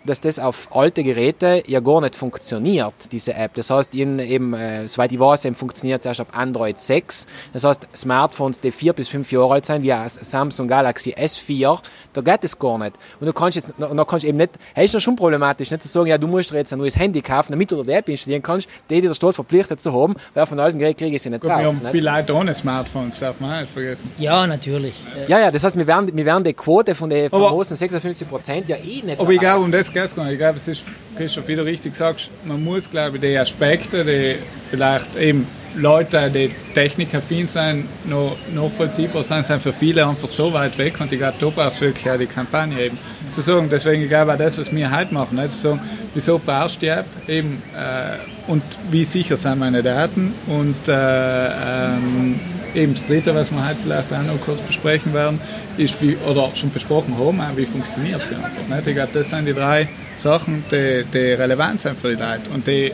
dass das auf alte Geräte ja gar nicht funktioniert, diese App. Das heißt, in, eben, äh, soweit ich weiß, funktioniert es erst auf Android 6. Das heißt, Smartphones, die vier bis fünf Jahre alt sind, wie ein Samsung Galaxy S4, da geht es gar nicht. Und du kannst jetzt, da kannst du eben nicht, hey, ist ja schon problematisch, nicht zu sagen, ja, du musst dir jetzt ein neues Handy kaufen, damit du die App installieren kannst, die, die der Staat verpflichtet zu haben, weil von alten Gerät kriege ich sie nicht Gut, drauf. wir haben nicht? viele Leute ohne Smartphones, darf man nicht vergessen. ja, natürlich. Ja, ja, das heißt, wir werden, wir werden die Quote von den famosen 56 Prozent ja eh nicht Aber ich glaube, um das geht es gar nicht. Ich glaube, es ist, wie du richtig sagst, man muss, glaube ich, die Aspekte, die vielleicht eben Leute, die technikaffin sind, noch nachvollziehbar sind, sind für viele einfach so weit weg und ich glaube, da braucht es wirklich auch die Kampagne eben. Zu sagen, deswegen, ich glaube auch das, was wir heute machen, nicht? zu sagen, wieso brauchst du die App eben äh, und wie sicher sind meine Daten und äh, ähm, eben das Dritte, was wir heute vielleicht auch noch kurz besprechen werden, ist, wie, oder schon besprochen haben, wie funktioniert sie einfach. Nicht? Ich glaube, das sind die drei Sachen, die, die relevant sind für die Leute und die,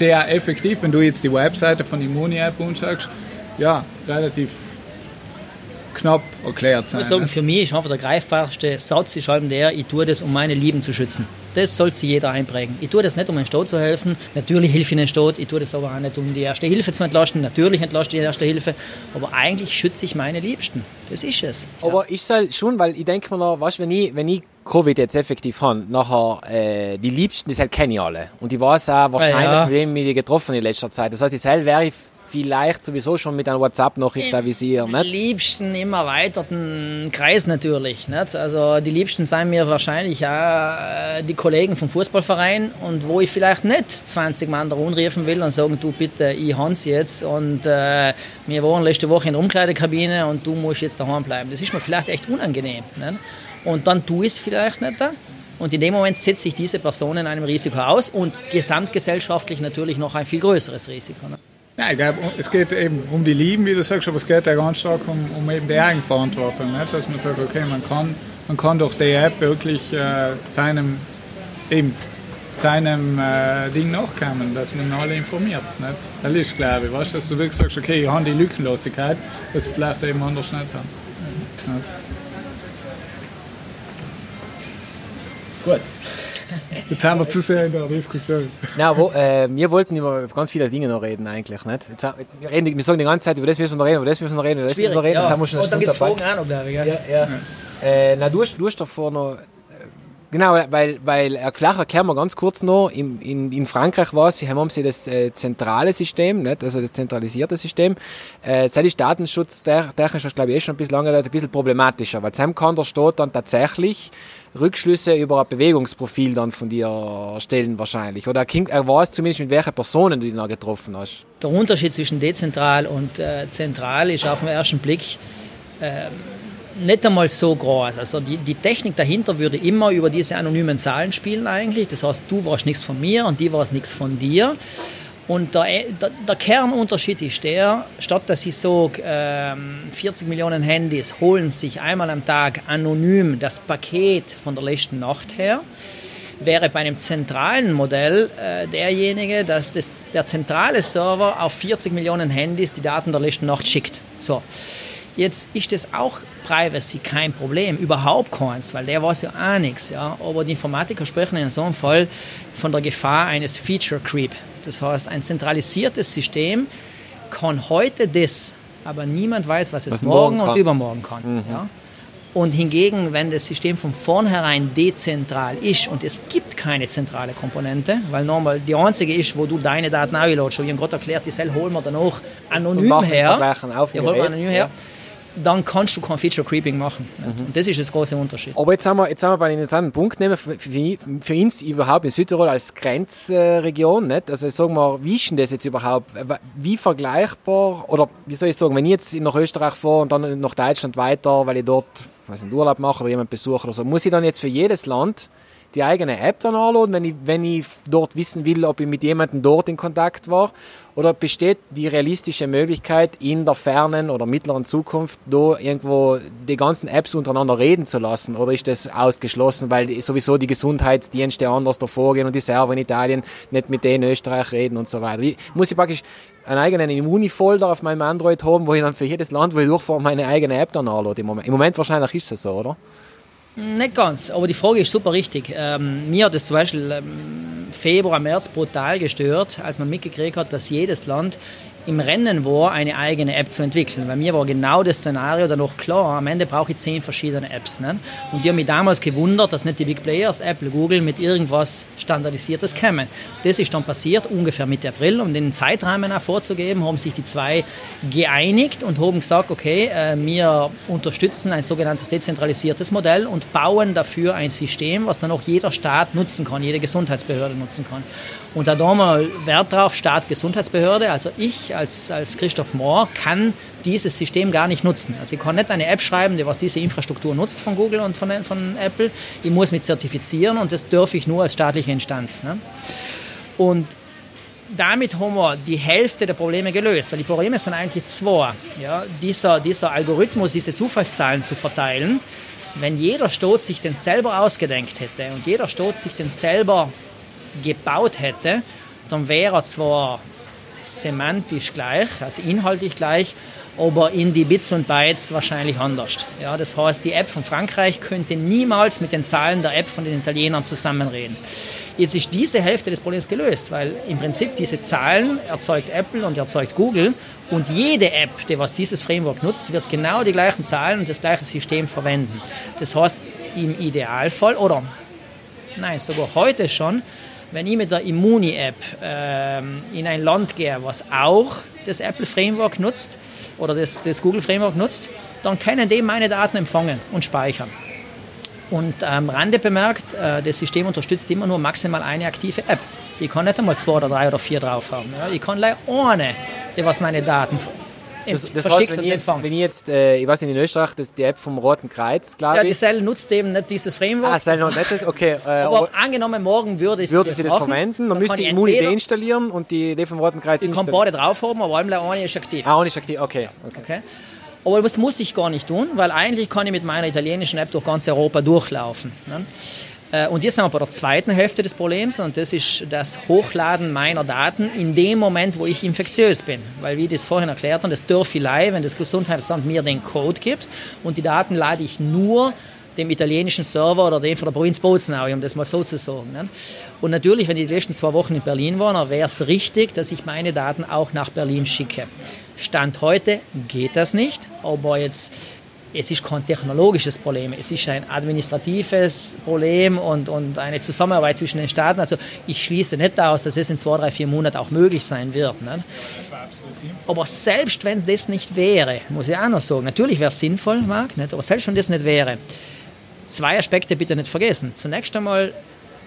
die auch effektiv, wenn du jetzt die Webseite von Immuni-App anschaust, ja, relativ knapp erklärt Ich sein. muss sagen, nicht? für mich ist einfach der greifbarste Satz ist halt der, ich tue das, um meine Lieben zu schützen. Das soll sich jeder einprägen. Ich tue das nicht, um den Staat zu helfen. Natürlich helfe ich den Staat. Ich tue das aber auch nicht, um die erste Hilfe zu entlasten. Natürlich entlaste ich die erste Hilfe. Aber eigentlich schütze ich meine Liebsten. Das ist es. Aber ich soll schon, weil ich denke mir noch, weißt, wenn ich, wenn ich Covid jetzt effektiv habe, nachher, äh, die Liebsten, die halt kenne ich alle. Und ich weiß auch wahrscheinlich, Ja, ja. wem ich die getroffen in letzter Zeit. Das heißt, ich selber wäre ich vielleicht sowieso schon mit einem WhatsApp-Nachricht avisieren. Im liebsten im erweiterten Kreis natürlich. Nicht? Also die liebsten sind mir wahrscheinlich auch äh, die Kollegen vom Fußballverein und wo ich vielleicht nicht 20 Mann da rufen will und sagen, du bitte, ich Hans jetzt und äh, wir waren letzte Woche in der Umkleidekabine und du musst jetzt daheim bleiben. Das ist mir vielleicht echt unangenehm. Nicht? Und dann tu ich es vielleicht nicht. Da. Und in dem Moment setzt sich diese Person in einem Risiko aus und gesamtgesellschaftlich natürlich noch ein viel größeres Risiko. Ne? Ja, ich glaube, es geht eben um die Lieben, wie du sagst, aber es geht ja ganz stark um, um eben die Eigenverantwortung. Nicht? Dass man sagt, okay, man kann, man kann durch die App wirklich äh, seinem, eben, seinem äh, Ding nachkommen, dass man alle informiert. Nicht? Das ist, glaube ich, weißt, dass du wirklich sagst, okay, ich habe die Lückenlosigkeit, dass ich vielleicht eben anders nicht habe. Nicht? Gut. Jetzt haben wir zu sehr in der Diskussion. Na, wo, äh, wir wollten über ganz viele Dinge noch reden eigentlich. Nicht? Jetzt, jetzt, wir, reden, wir sagen die ganze Zeit, über das müssen wir noch reden, über das müssen wir noch reden, über das müssen wir noch reden. Ja. Jetzt haben wir schon eine Und dann gibt es. Fragen auch noch, glaube ich. Ja. Ja, ja. Äh, na, du du hast davor noch. äh, Genau, weil, weil äh, vielleicht erklären wir ganz kurz noch, in, in, in Frankreich war es, sie haben sie das äh, zentrale System, nicht? also das zentralisierte System. Äh, das ist Datenschutz technisch, glaube ich, eh schon ein bisschen lange ein bisschen problematischer, weil zusammen kann der Staat dann tatsächlich Rückschlüsse über ein Bewegungsprofil dann von dir stellen wahrscheinlich. Oder er, er weiß zumindest, mit welchen Personen du ihn da getroffen hast. Der Unterschied zwischen dezentral und äh, zentral ist auf den ersten Blick ähm, nicht einmal so groß. Also die, die Technik dahinter würde immer über diese anonymen Zahlen spielen eigentlich. Das heißt, du warst nichts von mir und die warst nichts von dir. Und der, der, der Kernunterschied ist der, statt dass ich sage, ähm, 40 Millionen Handys holen sich einmal am Tag anonym das Paket von der letzten Nacht her, wäre bei einem zentralen Modell äh, derjenige, dass das, der zentrale Server auf 40 Millionen Handys die Daten der letzten Nacht schickt. So. Jetzt ist das auch Privacy kein Problem, überhaupt keins, weil der weiß ja auch nichts. Ja? Aber die Informatiker sprechen in so einem Fall von der Gefahr eines Feature Creep. Das heißt, ein zentralisiertes System kann heute das, aber niemand weiß, was es Was morgen, morgen und übermorgen kann. Ja? Und hingegen, wenn das System von vornherein dezentral ist und es gibt keine zentrale Komponente, weil normal die einzige ist, wo du deine Daten einladest, wie ich gerade erklärt, die Cell holen wir dann auch anonym her. Auf Ja, holen wir anonym her. Dann kannst du kein Feature Creeping machen. Und das ist das große Unterschied. Aber jetzt haben wir, jetzt haben wir bei einem interessanten Punkt nehmen, für, für, für uns überhaupt in Südtirol als Grenzregion, nicht? Also sagen wir, wie ist denn das jetzt überhaupt? Wie vergleichbar, oder wie soll ich sagen, wenn ich jetzt nach Österreich fahre und dann nach Deutschland weiter, weil ich dort, weiß nicht, Urlaub mache oder jemanden besuche oder so, muss ich dann jetzt für jedes Land die eigene App dann anladen, wenn ich, wenn ich dort wissen will, ob ich mit jemandem dort in Kontakt war? Oder besteht die realistische Möglichkeit, in der fernen oder mittleren Zukunft da irgendwo die ganzen Apps untereinander reden zu lassen? Oder ist das ausgeschlossen, weil die- sowieso die Gesundheitsdienste anders davor gehen und die Server in Italien nicht mit denen in Österreich reden und so weiter? Wie, muss ich praktisch einen eigenen Immunifolder auf meinem Android haben, wo ich dann für jedes Land, wo ich durchfahre, meine eigene App dann anlade? Im Moment, Im Moment wahrscheinlich ist es so, oder? Nicht ganz, aber die Frage ist super richtig. Ähm, mir hat es zum Beispiel ähm, Februar, März brutal gestört, als man mitgekriegt hat, dass jedes Land im Rennen war, eine eigene App zu entwickeln. Bei mir war genau das Szenario dann noch klar. Am Ende brauche ich zehn verschiedene Apps. Ne? Und die haben mich damals gewundert, dass nicht die Big Players, Apple, Google, mit irgendwas Standardisiertes kämen. Das ist dann passiert, ungefähr Mitte April. Um den Zeitrahmen auch vorzugeben, haben sich die zwei geeinigt und haben gesagt, okay, äh, wir unterstützen ein sogenanntes dezentralisiertes Modell und bauen dafür ein System, was dann auch jeder Staat nutzen kann, jede Gesundheitsbehörde nutzen kann. Und da haben wir Wert drauf, Staat, Gesundheitsbehörde, also ich als, als Christoph Mohr kann dieses System gar nicht nutzen. Also ich kann nicht eine App schreiben, die was diese Infrastruktur nutzt von Google und von, von Apple. Ich muss mich zertifizieren und das darf ich nur als staatliche Instanz. Ne? Und damit haben wir die Hälfte der Probleme gelöst, weil die Probleme sind eigentlich zwei. Ja, dieser, dieser Algorithmus, diese Zufallszahlen zu verteilen, wenn jeder Staat sich den selber ausgedenkt hätte und jeder Staat sich den selber gebaut hätte, dann wäre er zwar semantisch gleich, also inhaltlich gleich, aber in die Bits und Bytes wahrscheinlich anders. Ja, das heißt, die App von Frankreich könnte niemals mit den Zahlen der App von den Italienern zusammenreden. Jetzt ist diese Hälfte des Problems gelöst, weil im Prinzip diese Zahlen erzeugt Apple und erzeugt Google und jede App, die was dieses Framework nutzt, wird genau die gleichen Zahlen und das gleiche System verwenden. Das heißt, im Idealfall oder nein, sogar heute schon, Wenn ich mit der Immuni-App äh, in ein Land gehe, was auch das Apple Framework nutzt oder das, das Google Framework nutzt, dann können die meine Daten empfangen und speichern. Und am Rande bemerkt, äh, das System unterstützt immer nur maximal eine aktive App. Ich kann nicht einmal zwei oder drei oder vier drauf haben. Ja? Ich kann leider ohne, die was meine Daten das, das heißt, wenn ich, jetzt, wenn ich jetzt, äh, ich weiß nicht, in Österreich, das die App vom Roten Kreuz, glaube ich. Ja, die Cell nutzt eben nicht dieses Framework. Ah, Cell noch nicht, okay. Äh, aber, angenommen, morgen würde, würde sie das verwenden, man müsste die Immunität installieren und die Idee vom Roten Kreuz Ich kann beide drauf haben, aber einmal eine ist aktiv. Ah, eine ist aktiv, okay. okay. okay. Aber das muss ich gar nicht tun, weil eigentlich kann ich mit meiner italienischen App durch ganz Europa durchlaufen. Ne? Äh, und jetzt sind wir bei der zweiten Hälfte des Problems und das ist das Hochladen meiner Daten in dem Moment, wo ich infektiös bin. Weil, wie ich das vorhin erklärt habe, das Dörfelei, wenn das Gesundheitsamt mir den Code gibt und die Daten lade ich nur dem italienischen Server oder dem von der Provinz Bolzenau, um das mal so zu sagen. Ne? Und natürlich, wenn ich die letzten zwei Wochen in Berlin war, wäre es richtig, dass ich meine Daten auch nach Berlin schicke. Stand heute geht das nicht, aber jetzt es ist kein technologisches Problem, es ist ein administratives Problem und, und eine Zusammenarbeit zwischen den Staaten. Also ich schließe nicht aus, dass es in zwei, drei, vier Monaten auch möglich sein wird. Ne? Aber selbst wenn das nicht wäre, muss ich auch noch sagen, natürlich wäre es sinnvoll, Marc, nicht? aber selbst wenn das nicht wäre, zwei Aspekte bitte nicht vergessen. Zunächst einmal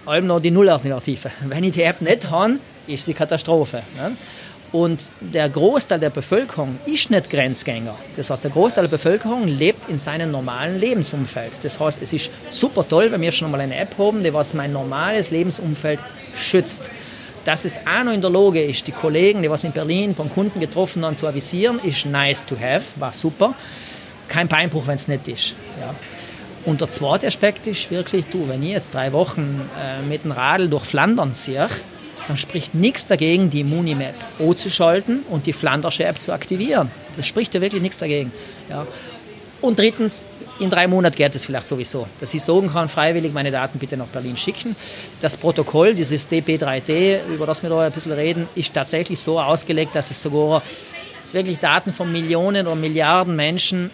allem noch die Nullalternative. Wenn ich die App nicht habe, ist die Katastrophe. Ne? Und der Großteil der Bevölkerung ist nicht Grenzgänger. Das heißt, der Großteil der Bevölkerung lebt in seinem normalen Lebensumfeld. Das heißt, es ist super toll, wenn wir schon mal eine App haben, die was mein normales Lebensumfeld schützt. Dass es auch noch in der Lage ist, die Kollegen, die was in Berlin beim Kunden getroffen haben, zu avisieren, ist nice to have, war super. Kein Beinbruch, wenn es nicht ist. Ja. Und der zweite Aspekt ist wirklich, du, wenn ich jetzt drei Wochen äh, mit dem Radl durch Flandern ziehe, dann spricht nichts dagegen, die Munimap O zu schalten und die Flandersche App zu aktivieren. Das spricht ja wirklich nichts dagegen. Ja. Und drittens, in drei Monaten geht es vielleicht sowieso, dass ich sagen kann, freiwillig meine Daten bitte nach Berlin schicken. Das Protokoll, dieses DP3D, über das wir da ein bisschen reden, ist tatsächlich so ausgelegt, dass es sogar wirklich Daten von Millionen oder Milliarden Menschen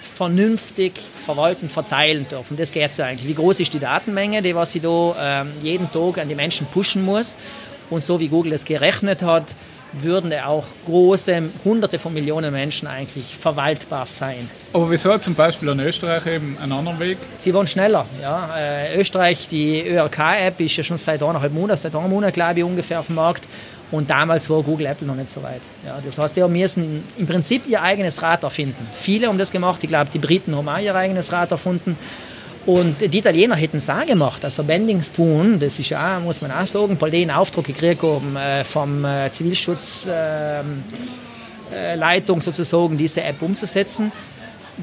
vernünftig verwalten, verteilen dürfen. Das geht so eigentlich. Wie groß ist die Datenmenge, die was ich da ähm, jeden Tag an die Menschen pushen muss? Und so wie Google es gerechnet hat, würden auch große, hunderte von Millionen Menschen eigentlich verwaltbar sein. Aber wieso zum Beispiel in Österreich eben einen anderen Weg? Sie waren schneller. Ja. Äh, Österreich, die ÖRK-App ist ja schon seit eineinhalb Monaten, seit einem Monat glaube ich ungefähr auf dem Markt. Und damals war Google Apple noch nicht so weit. Ja, das heißt, die müssen im Prinzip ihr eigenes Rad erfinden. Viele haben das gemacht. Ich glaube, die Briten haben auch ihr eigenes Rad erfunden. Und die Italiener hätten es auch gemacht. Also Bending Spoon, das ist ja, muss man auch sagen, weil die einen Auftrag gekriegt haben äh, vom äh, Zivilschutzleitung ähm, äh, sozusagen, diese App umzusetzen.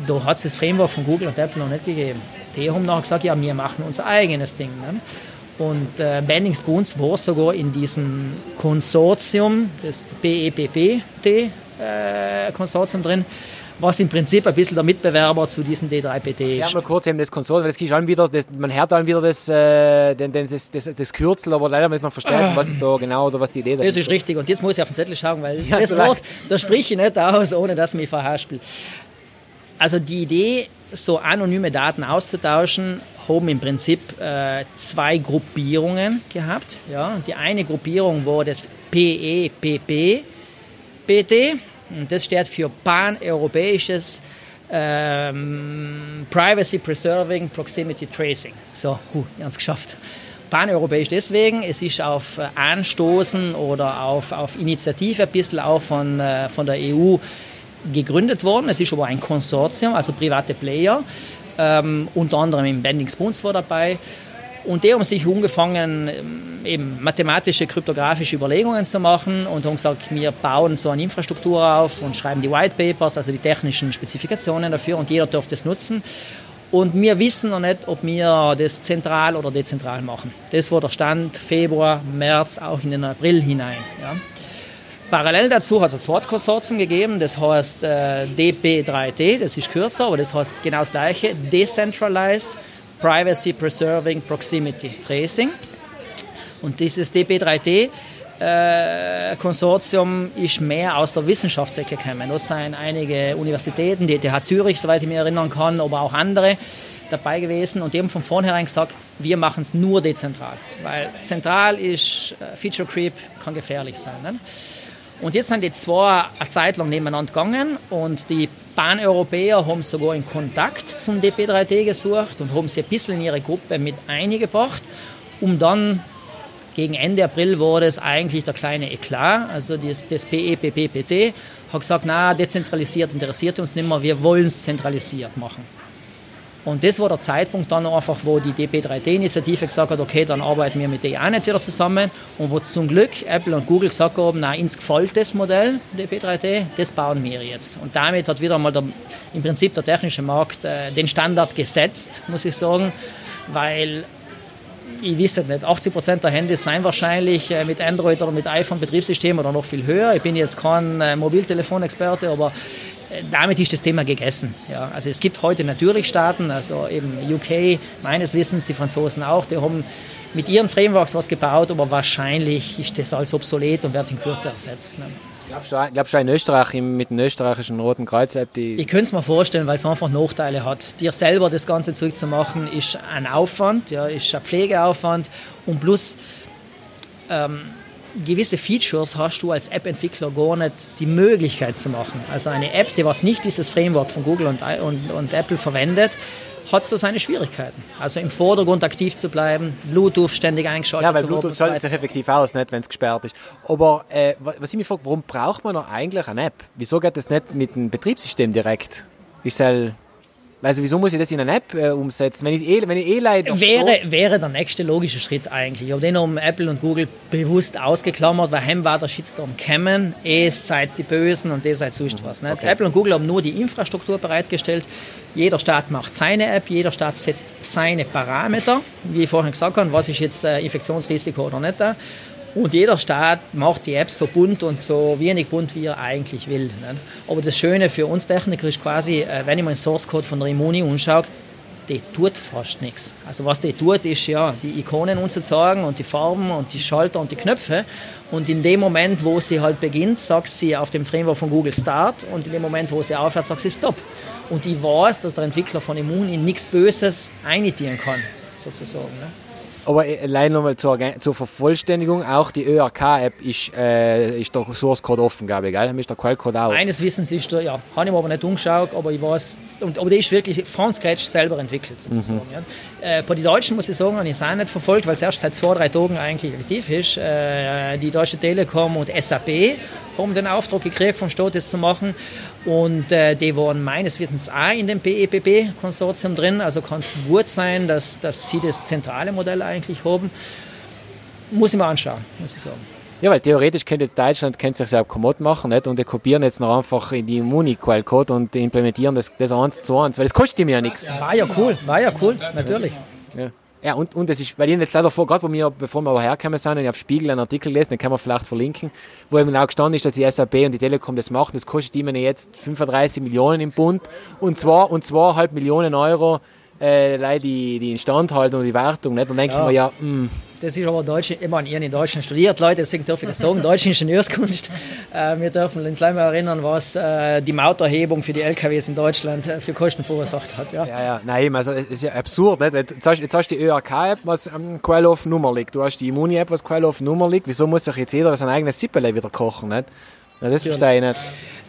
Da hat es das Framework von Google und Apple noch nicht gegeben. Die haben nachher gesagt, ja, wir machen unser eigenes Ding. Ne? Und äh, Bending Spoons war sogar in diesem Konsortium, das BEPPT-Konsortium äh, drin, was im Prinzip ein bisschen der Mitbewerber zu diesem D3PT ist. Ich mal kurz eben das Konsortium, weil es ist wieder, das, man hört dann wieder das, äh, den, das, das, das, Kürzel, aber leider muss man verstehen, was ist da genau oder was die Idee da ist. Das ist richtig und jetzt muss ich auf den Zettel schauen, weil ja, das Wort, da spreche ich nicht aus, ohne dass ich mich verhaspel. Also die Idee, so anonyme Daten auszutauschen, haben im Prinzip äh, zwei Gruppierungen gehabt. Ja. Die eine Gruppierung war das PEPP-PT und das steht für Pan-Europäisches ähm, Privacy Preserving Proximity Tracing. So, gut, ganz geschafft. Pan-europäisch deswegen, es ist auf äh, Anstoßen oder auf, auf Initiative ein bisschen auch von, äh, von der EU gegründet worden. Es ist aber ein Konsortium, also private Player. Ähm, unter anderem im Bending Spoons war dabei. Und die haben sich angefangen, ähm, eben mathematische, kryptografische Überlegungen zu machen und haben gesagt, wir bauen so eine Infrastruktur auf und schreiben die White Papers, also die technischen Spezifikationen dafür und jeder darf das nutzen. Und wir wissen noch nicht, ob wir das zentral oder dezentral machen. Das war der Stand Februar, März, auch in den April hinein. Ja. Parallel dazu hat es ein zweites Konsortium gegeben, das heißt äh, DP3T, das ist kürzer, aber das heißt genau das gleiche, Decentralized Privacy Preserving Proximity Tracing. Und dieses DP3T äh, Konsortium ist mehr aus der Wissenschaftsecke gekommen. Das sind einige Universitäten, die ETH Zürich, soweit ich mich erinnern kann, aber auch andere dabei gewesen und die haben von vornherein gesagt, wir machen es nur dezentral, weil zentral ist äh, Feature Creep, kann gefährlich sein. Ne? Und jetzt sind die zwei eine Zeit lang nebeneinander gegangen und die Pan-Europäer haben sogar in Kontakt zum DP3T gesucht und haben sie ein bisschen in ihre Gruppe mit eingebracht, um dann gegen Ende April wurde es eigentlich der kleine Eklat, also das, das BEPPPT hat gesagt, na, dezentralisiert interessiert uns nicht mehr, wir wollen es zentralisiert machen. Und das war der Zeitpunkt dann einfach, wo die DP3D-Initiative gesagt hat, okay, dann arbeiten wir mit der auch nicht wieder zusammen. Und wo zum Glück Apple und Google gesagt haben, na, uns gefällt das Modell, DP3D, das bauen wir jetzt. Und damit hat wieder einmal der, im Prinzip der technische Markt äh, den Standard gesetzt, muss ich sagen, weil ich weiß nicht, 80 Prozent der Handys seien wahrscheinlich äh, mit Android oder mit iPhone-Betriebssystem oder noch viel höher. Ich bin jetzt kein äh, Mobiltelefonexperte, aber äh, damit ist das Thema gegessen. Ja, also es gibt heute natürlich Staaten, also eben UK, meines Wissens, die Franzosen auch, die haben mit ihren Frameworks was gebaut, aber wahrscheinlich ist das als obsolet und wird in Kürze ersetzt. Ne? Glaubst du in Österreich mit dem österreichischen Roten Kreuz App die. Ich könnte es mir vorstellen, weil es einfach Nachteile hat. Dir selber das Ganze zurückzumachen, ist ein Aufwand, ja, ist ein Pflegeaufwand und plus ähm, gewisse Features hast du als App-Entwickler gar nicht die Möglichkeit zu machen. Also eine App, die was nicht dieses Framework von Google und, und, und Apple verwendet, hat so seine Schwierigkeiten. Also im Vordergrund aktiv zu bleiben, Bluetooth ständig eingeschaltet Ja, weil Bluetooth schaltet sich effektiv aus, nicht, wenn es gesperrt ist. Aber äh, was ich mich frage, warum braucht man noch eigentlich eine App? Wieso geht das nicht mit dem Betriebssystem direkt? Ist halt also wieso muss ich das in eine App äh, umsetzen, wenn ich eh, wenn ich eh leider wäre, wäre der nächste logische Schritt eigentlich. Ich habe den um Apple und Google bewusst ausgeklammert, weil heim war der Shitstorm kommen, eh seid die Bösen und ihr seid sonst was. Nicht? Okay. Apple und Google haben nur die Infrastruktur bereitgestellt. Jeder Staat macht seine App, jeder Staat setzt seine Parameter, wie ich vorhin gesagt habe, was ist jetzt äh, Infektionsrisiko oder nicht da. Und jeder Staat macht die Apps so bunt und so wenig bunt, wie er eigentlich will. Nicht? Aber das Schöne für uns Techniker ist quasi, äh, wenn ich mir den Source Code von der Immuni anschaue, die tut fast nichts. Also was die tut, ist ja die Ikonen umzuzeigen und die Farben und die Schalter und die Knöpfe. Und in dem Moment, wo sie halt beginnt, sagt sie auf dem Framework von Google Start und in dem Moment, wo sie aufhört, sagt sie Stop. Und ich weiß, dass der Entwickler von Immuni nichts Böses einitieren kann, sozusagen. Ne? Aber äh, allein nochmal zur, zur Vervollständigung, auch die ÖRK-App ist, äh, ist der Source Code offen, glaube ich, gell? Ist der Quellcode auch? Meines Wissens ist der, ja, habe ich mir aber nicht umgeschaut, aber ich weiß, und, aber der ist wirklich von Scratch selber entwickelt, sozusagen. Mhm. Ja. Äh, bei den Deutschen muss ich sagen, habe ich es auch nicht verfolgt, weil es erst seit zwei, drei Tagen eigentlich aktiv ist. Äh, die Deutsche Telekom und SAP haben den Auftrag gekriegt vom Staat, das zu machen. Und äh, die waren meines Wissens auch in dem PEPP-Konsortium drin. Also kann es gut sein, dass, dass sie das zentrale Modell eigentlich haben. Muss ich mir anschauen, muss ich sagen. Ja, weil theoretisch könnte jetzt Deutschland könnte sich selbst kommod machen nicht? und die kopieren jetzt noch einfach in die Muni-Quellcode und implementieren das, das eins zu eins, weil das kostet mir ja nichts. War ja cool, war ja cool, natürlich. Ja. Ja, und, und das ist, weil ich jetzt leider vor, gerade mir, bevor wir hergekommen sind, ich auf Spiegel einen Artikel gelesen, den können wir vielleicht verlinken, wo eben auch gestanden ist, dass die SAP und die Telekom das machen. Das kostet ihnen jetzt 35 Millionen im Bund und zwar und zweieinhalb Millionen Euro äh, die, die Instandhaltung und die Wertung. Nicht? Dann denke ja. ich mir, ja, mh, hm, das ist aber Deutsch, ich meine, ihr in Deutschland studiert, Leute, deswegen darf ich das sagen, deutsche Ingenieurskunst. Äh, wir dürfen uns mal erinnern, was äh, die Mauterhebung für die LKWs in Deutschland äh, für Kosten verursacht hat. Ja, ja, ja. nein, also es ist ja absurd. Nicht? Jetzt, hast, jetzt hast du die ÖRK-App, was am Quellof Nummer liegt. Du hast die Immuni-App, was Quellof Nummer liegt. Wieso muss sich jetzt jeder sein eigenes Sippele wieder kochen? Nicht? Ja, das verstehe ich nicht.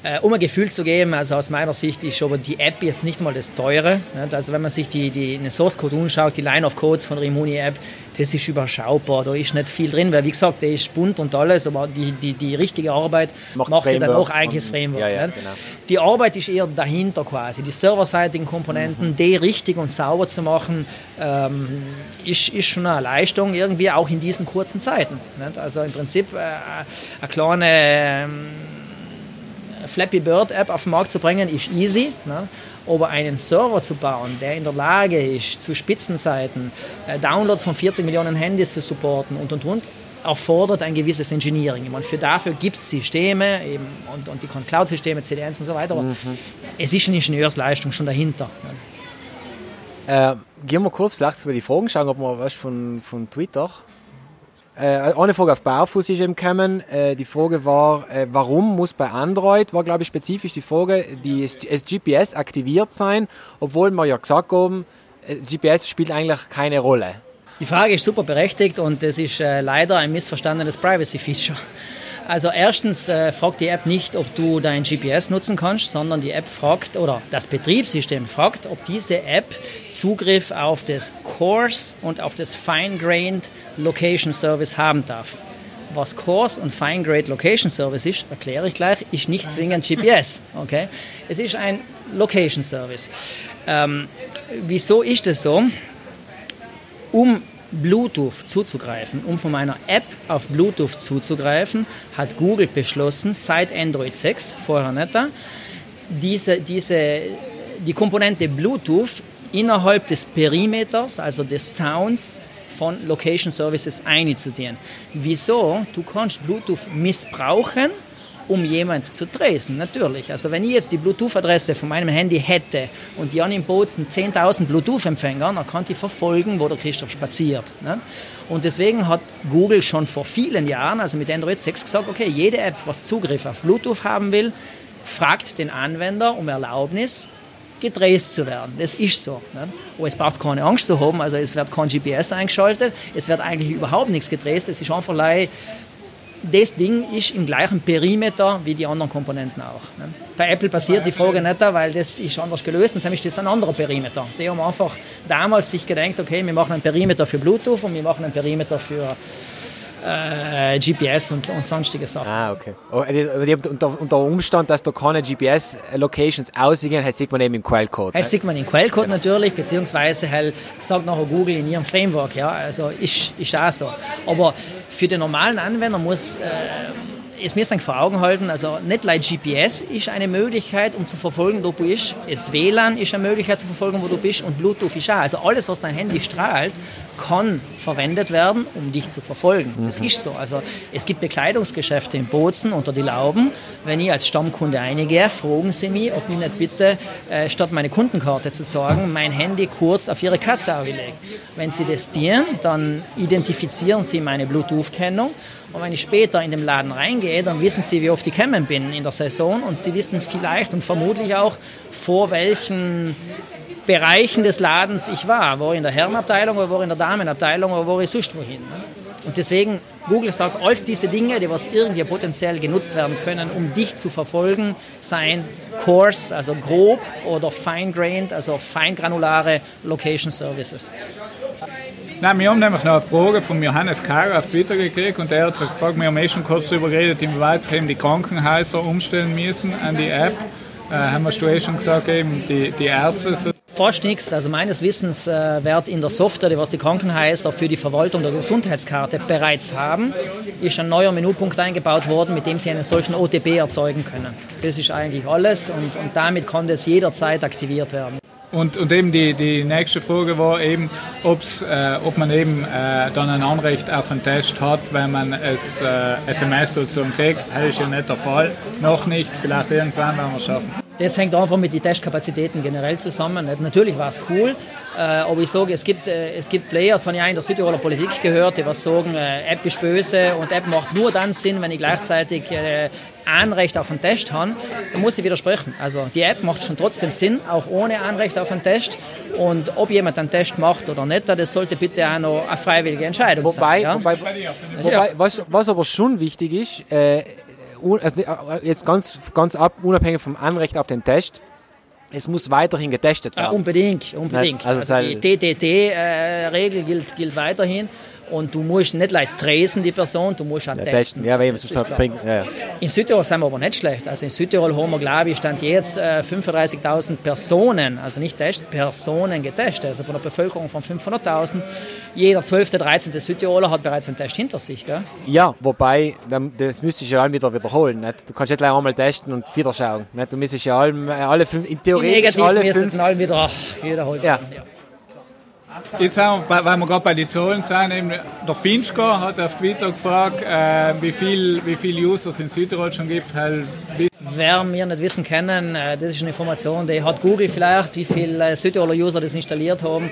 Äh, um ein Gefühl zu geben, also aus meiner Sicht ist aber die App jetzt nicht mal das Teure. Nicht? Also wenn man sich die, die, den Source Code anschaut, die Line of Codes von der Immuni App, das ist überschaubar. Da ist nicht viel drin, weil wie gesagt, der ist bunt und alles, aber die, die, die richtige Arbeit Macht's macht ja dann auch eigentlich das Framework. Ja, ja, genau. Die Arbeit ist eher dahinter quasi. Die serverseitigen Komponenten, mhm. die richtig und sauber zu machen, ähm, ist, ist schon eine Leistung irgendwie auch in diesen kurzen Zeiten. Nicht? Also im Prinzip äh, eine kleine ähm, Flappy Bird App auf den Markt zu bringen, ist easy. Ne? Aber einen Server zu bauen, der in der Lage ist, zu Spitzenzeiten äh, Downloads von 40 Millionen Handys zu supporten und und und, erfordert ein gewisses Engineering. Ich meine, für dafür gibt es Systeme eben, und, und die Cloud-Systeme, CDNs und so weiter, mhm. es ist eine Ingenieursleistung schon dahinter. Ne? Äh, gehen wir kurz vielleicht über die Fragen schauen, ob wir was von, von Twitter äh, eine Frage auf Barfuß ist eben gekommen. Äh, die Frage war, äh, warum muss bei Android, war glaube ich spezifisch die Frage, die, das GPS aktiviert sein, obwohl wir ja gesagt haben, äh, GPS spielt eigentlich keine Rolle. Die Frage ist super berechtigt und es ist äh, leider ein missverstandenes Privacy-Feature. Also erstens äh, fragt die App nicht, ob du dein GPS nutzen kannst, sondern die App fragt oder das Betriebssystem fragt, ob diese App Zugriff auf das Coarse und auf das Fine-Grained Location Service haben darf. Was Coarse und Fine-Grained Location Service ist, erkläre ich gleich, ist nicht zwingend GPS. Okay? Es ist ein Location Service. Ähm, wieso ist es so? Um Bluetooth zuzugreifen, um von meiner App auf Bluetooth zuzugreifen, hat Google beschlossen, seit Android 6, vorher nicht da, diese, diese, die Komponente Bluetooth innerhalb des Perimeters, also des Zauns von Location Services einzudienen. Wieso? Du kannst Bluetooth missbrauchen, um jemand zu tracen, natürlich. Also wenn ich jetzt die Bluetooth-Adresse von meinem Handy hätte und die an im Bozen 10.000 Bluetooth-Empfänger, dann kann ich verfolgen, wo der Christoph spaziert. Ne? Und deswegen hat Google schon vor vielen Jahren, also mit Android 6 gesagt, okay, jede App, was Zugriff auf Bluetooth haben will, fragt den Anwender um Erlaubnis, getraced zu werden. Das ist so. Ne? Aber es braucht keine Angst zu haben, also es wird kein GPS eingeschaltet, es wird eigentlich überhaupt nichts getraced, es ist einfach das Ding ist im gleichen Perimeter wie die anderen Komponenten auch. Ne? Bei Apple passiert die Frage nicht, weil das ist anders gelöst, und ist das ein anderer Perimeter. Die haben einfach damals sich gedacht, okay, wir machen einen Perimeter für Bluetooth und wir machen einen Perimeter für äh, GPS und, und, sonstige Sachen. Ah, okay. Oh, unter, unter Umstand, dass da keine GPS-Locations aussehen, das sieht man eben im Quellcode. Das ne? sieht man im Quellcode genau. natürlich, beziehungsweise halt sagt nachher Google in ihrem Framework, ja, also ist, ist auch so. Aber für den normalen Anwender muss äh, es mir vor Augen halten, also nicht like GPS ist eine Möglichkeit, um zu verfolgen, wo du bist. Das WLAN ist eine Möglichkeit zu verfolgen, wo du bist und Bluetooth ist auch. Also alles, was dein Handy strahlt, kann verwendet werden, um dich zu verfolgen. Mhm. Das ist so. Also es gibt Bekleidungsgeschäfte in Bozen unter die Lauben. Wenn ich als Stammkunde eingehe, fragen sie mich, ob ich nicht bitte, äh, statt meine Kundenkarte zu sagen, mein Handy kurz auf ihre Kasse auflege. Wenn sie das tun, dann identifizieren sie meine Bluetooth-Kennung und wenn ich später in den Laden reingehe, dann wissen Sie, wie oft ich gekommen bin in der Saison und Sie wissen vielleicht und vermutlich auch, vor welchen Bereichen des Ladens ich war. War ich in der Herrenabteilung oder war ich in der Damenabteilung oder war ich sonst wohin. Und deswegen, Google sagt, all diese Dinge, die was irgendwie potenziell genutzt werden können, um dich zu verfolgen, seien coarse, also grob, oder fine-grained, also feingranulare Location Services. Nein, wir haben nämlich noch eine Frage von Johannes Kara auf Twitter gekriegt und er hat sich gefragt, wir haben eh schon kurz darüber geredet, inwieweit sich eben die Krankenhäuser umstellen müssen an die App. Äh, haben wir eh schon gesagt, eben die, die Ärzte. Fast nichts. Also meines Wissens äh, wird in der Software, die was die Krankenhäuser für die Verwaltung der Gesundheitskarte bereits haben, ist ein neuer Menüpunkt eingebaut worden, mit dem sie einen solchen OTP erzeugen können. Das ist eigentlich alles und, und damit kann das jederzeit aktiviert werden. Und, und eben die, die nächste Frage war eben, ob's, äh, ob man eben äh, dann ein Anrecht auf einen Test hat, wenn man es äh, SMS sozusagen kriegt. Das ist ja nicht der Fall. Noch nicht, vielleicht irgendwann werden wir es schaffen. Das hängt einfach mit den Testkapazitäten generell zusammen. Natürlich war es cool, äh, aber ich sage, es gibt, äh, es gibt Players, habe ich auch in der Südtiroler Politik gehört, die was sagen, äh, App ist böse und App macht nur dann Sinn, wenn ich gleichzeitig Anrecht auf einen Test habe. Da muss ich widersprechen. Also die App macht schon trotzdem Sinn, auch ohne Anrecht auf einen Test. Und ob jemand einen Test macht oder nicht, das sollte bitte auch noch eine freiwillige Entscheidung wobei, sein. Ja? Wobei, wobei was, was aber schon wichtig ist, äh, also jetzt ganz, ganz ab, unabhängig vom Anrecht auf den Test, es muss weiterhin getestet werden. Ja, unbedingt, unbedingt. Also, also die TTT-Regel äh, gilt, gilt weiterhin. Und du musst nicht leicht tresen, die Person, du musst auch ja, testen. Ja, weil es halt bringt. Ja. In Südtirol sind wir aber nicht schlecht. Also in Südtirol haben wir, glaube ich, stand jetzt äh, 35.000 Personen, also nicht Test, Personen getestet. Also bei einer Bevölkerung von 500.000. Jeder 12., 13. Südtiroler hat bereits einen Test hinter sich. Gell? Ja, wobei, das müsste ich ja wieder wiederholen. Nicht? Du kannst nicht gleich einmal testen und wieder schauen. Nicht? Du müsstest ja alle, alle fünf, in Theorie alle fünf... alle wieder wiederholen. Ja. ja. Jetzt haben wir, weil wir gerade bei den Zahlen sind, eben der Finchka hat auf Twitter gefragt, äh, wie viele wie viel User es in Südtirol schon gibt. Halt, Wer wir nicht wissen können, äh, das ist eine Information, die hat Google vielleicht, wie viele äh, Südtiroler User das installiert haben.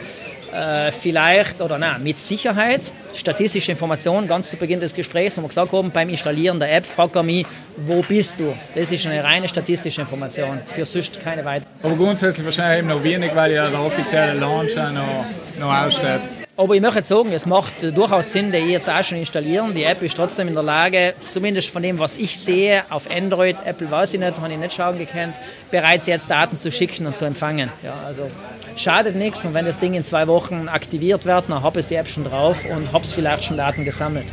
Äh, vielleicht oder nein, mit Sicherheit statistische Informationen ganz zu Beginn des Gesprächs, wo wir gesagt haben, beim Installieren der App fragt er mich, wo bist du? Das ist eine reine statistische Information, für sonst keine weitere. Aber grundsätzlich wahrscheinlich eben noch wenig, weil ja der offizielle Launch noch, noch aussteht. Aber ich möchte jetzt sagen, es macht durchaus Sinn, die jetzt auch schon installieren. Die App ist trotzdem in der Lage, zumindest von dem, was ich sehe, auf Android, Apple weiß ich nicht, habe ich nicht schauen gekannt, bereits jetzt Daten zu schicken und zu empfangen. Ja, also schadet nichts und wenn das Ding in zwei Wochen aktiviert wird, dann habe ich die App schon drauf und habe vielleicht schon Daten gesammelt.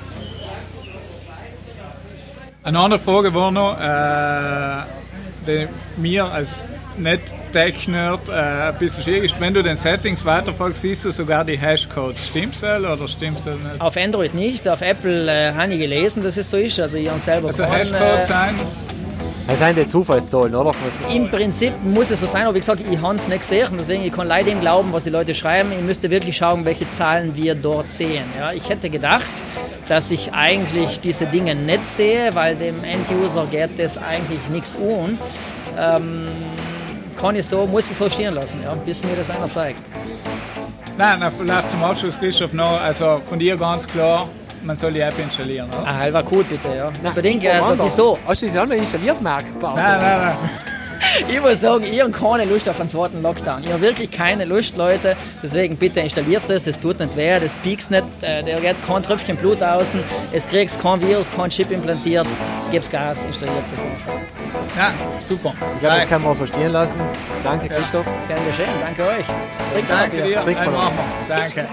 Eine andere Frage war noch, äh, die mir als nicht Tech-Nerd äh, ein bisschen schwierig ist. Wenn du den Settings weiterfolgst, siehst du sogar die Hashcodes. Stimmt's oder stimmt's nicht? Auf Android nicht, auf Apple äh, habe ich gelesen, dass es so ist. Also ich habe selber Also Hashcodes sein? Das sind die Zufallszahlen, oder? Im Prinzip muss es so sein, aber wie gesagt, ich habe es nicht gesehen, deswegen ich kann leider dem glauben, was die Leute schreiben. Ich müsste wirklich schauen, welche Zahlen wir dort sehen. Ja, ich hätte gedacht, dass ich eigentlich diese Dinge nicht sehe, weil dem End-User geht das eigentlich nichts um. Ähm, kann ich so, muss ich so stehen lassen, ja, bis mir das einer zeigt. Nein, vielleicht zum Abschluss, Christoph, noch, also von dir ganz klar, man soll die App installieren, oder? Ah, halber gut, bitte, ja. Unbedingt, also wieso? Hast du das auch noch installiert, Marc? Nein, nein, nein. Ich muss sagen, ich habe keine Lust auf einen zweiten Lockdown. Ich habe wirklich keine Lust, Leute. Deswegen bitte installierst es, es tut nicht weh, das piekst nicht, äh, der geht kein Tröpfchen Blut außen, es kriegst kein Virus, kein Chip implantiert. Gib's Gas, installiert das einfach. Ja, super. Ich glaube, das kann man so stehen lassen. Danke, Christoph. Gern geschehen, danke euch. Trinkt Danke dir. Bier. Trink mal Ein noch. Machen. Danke.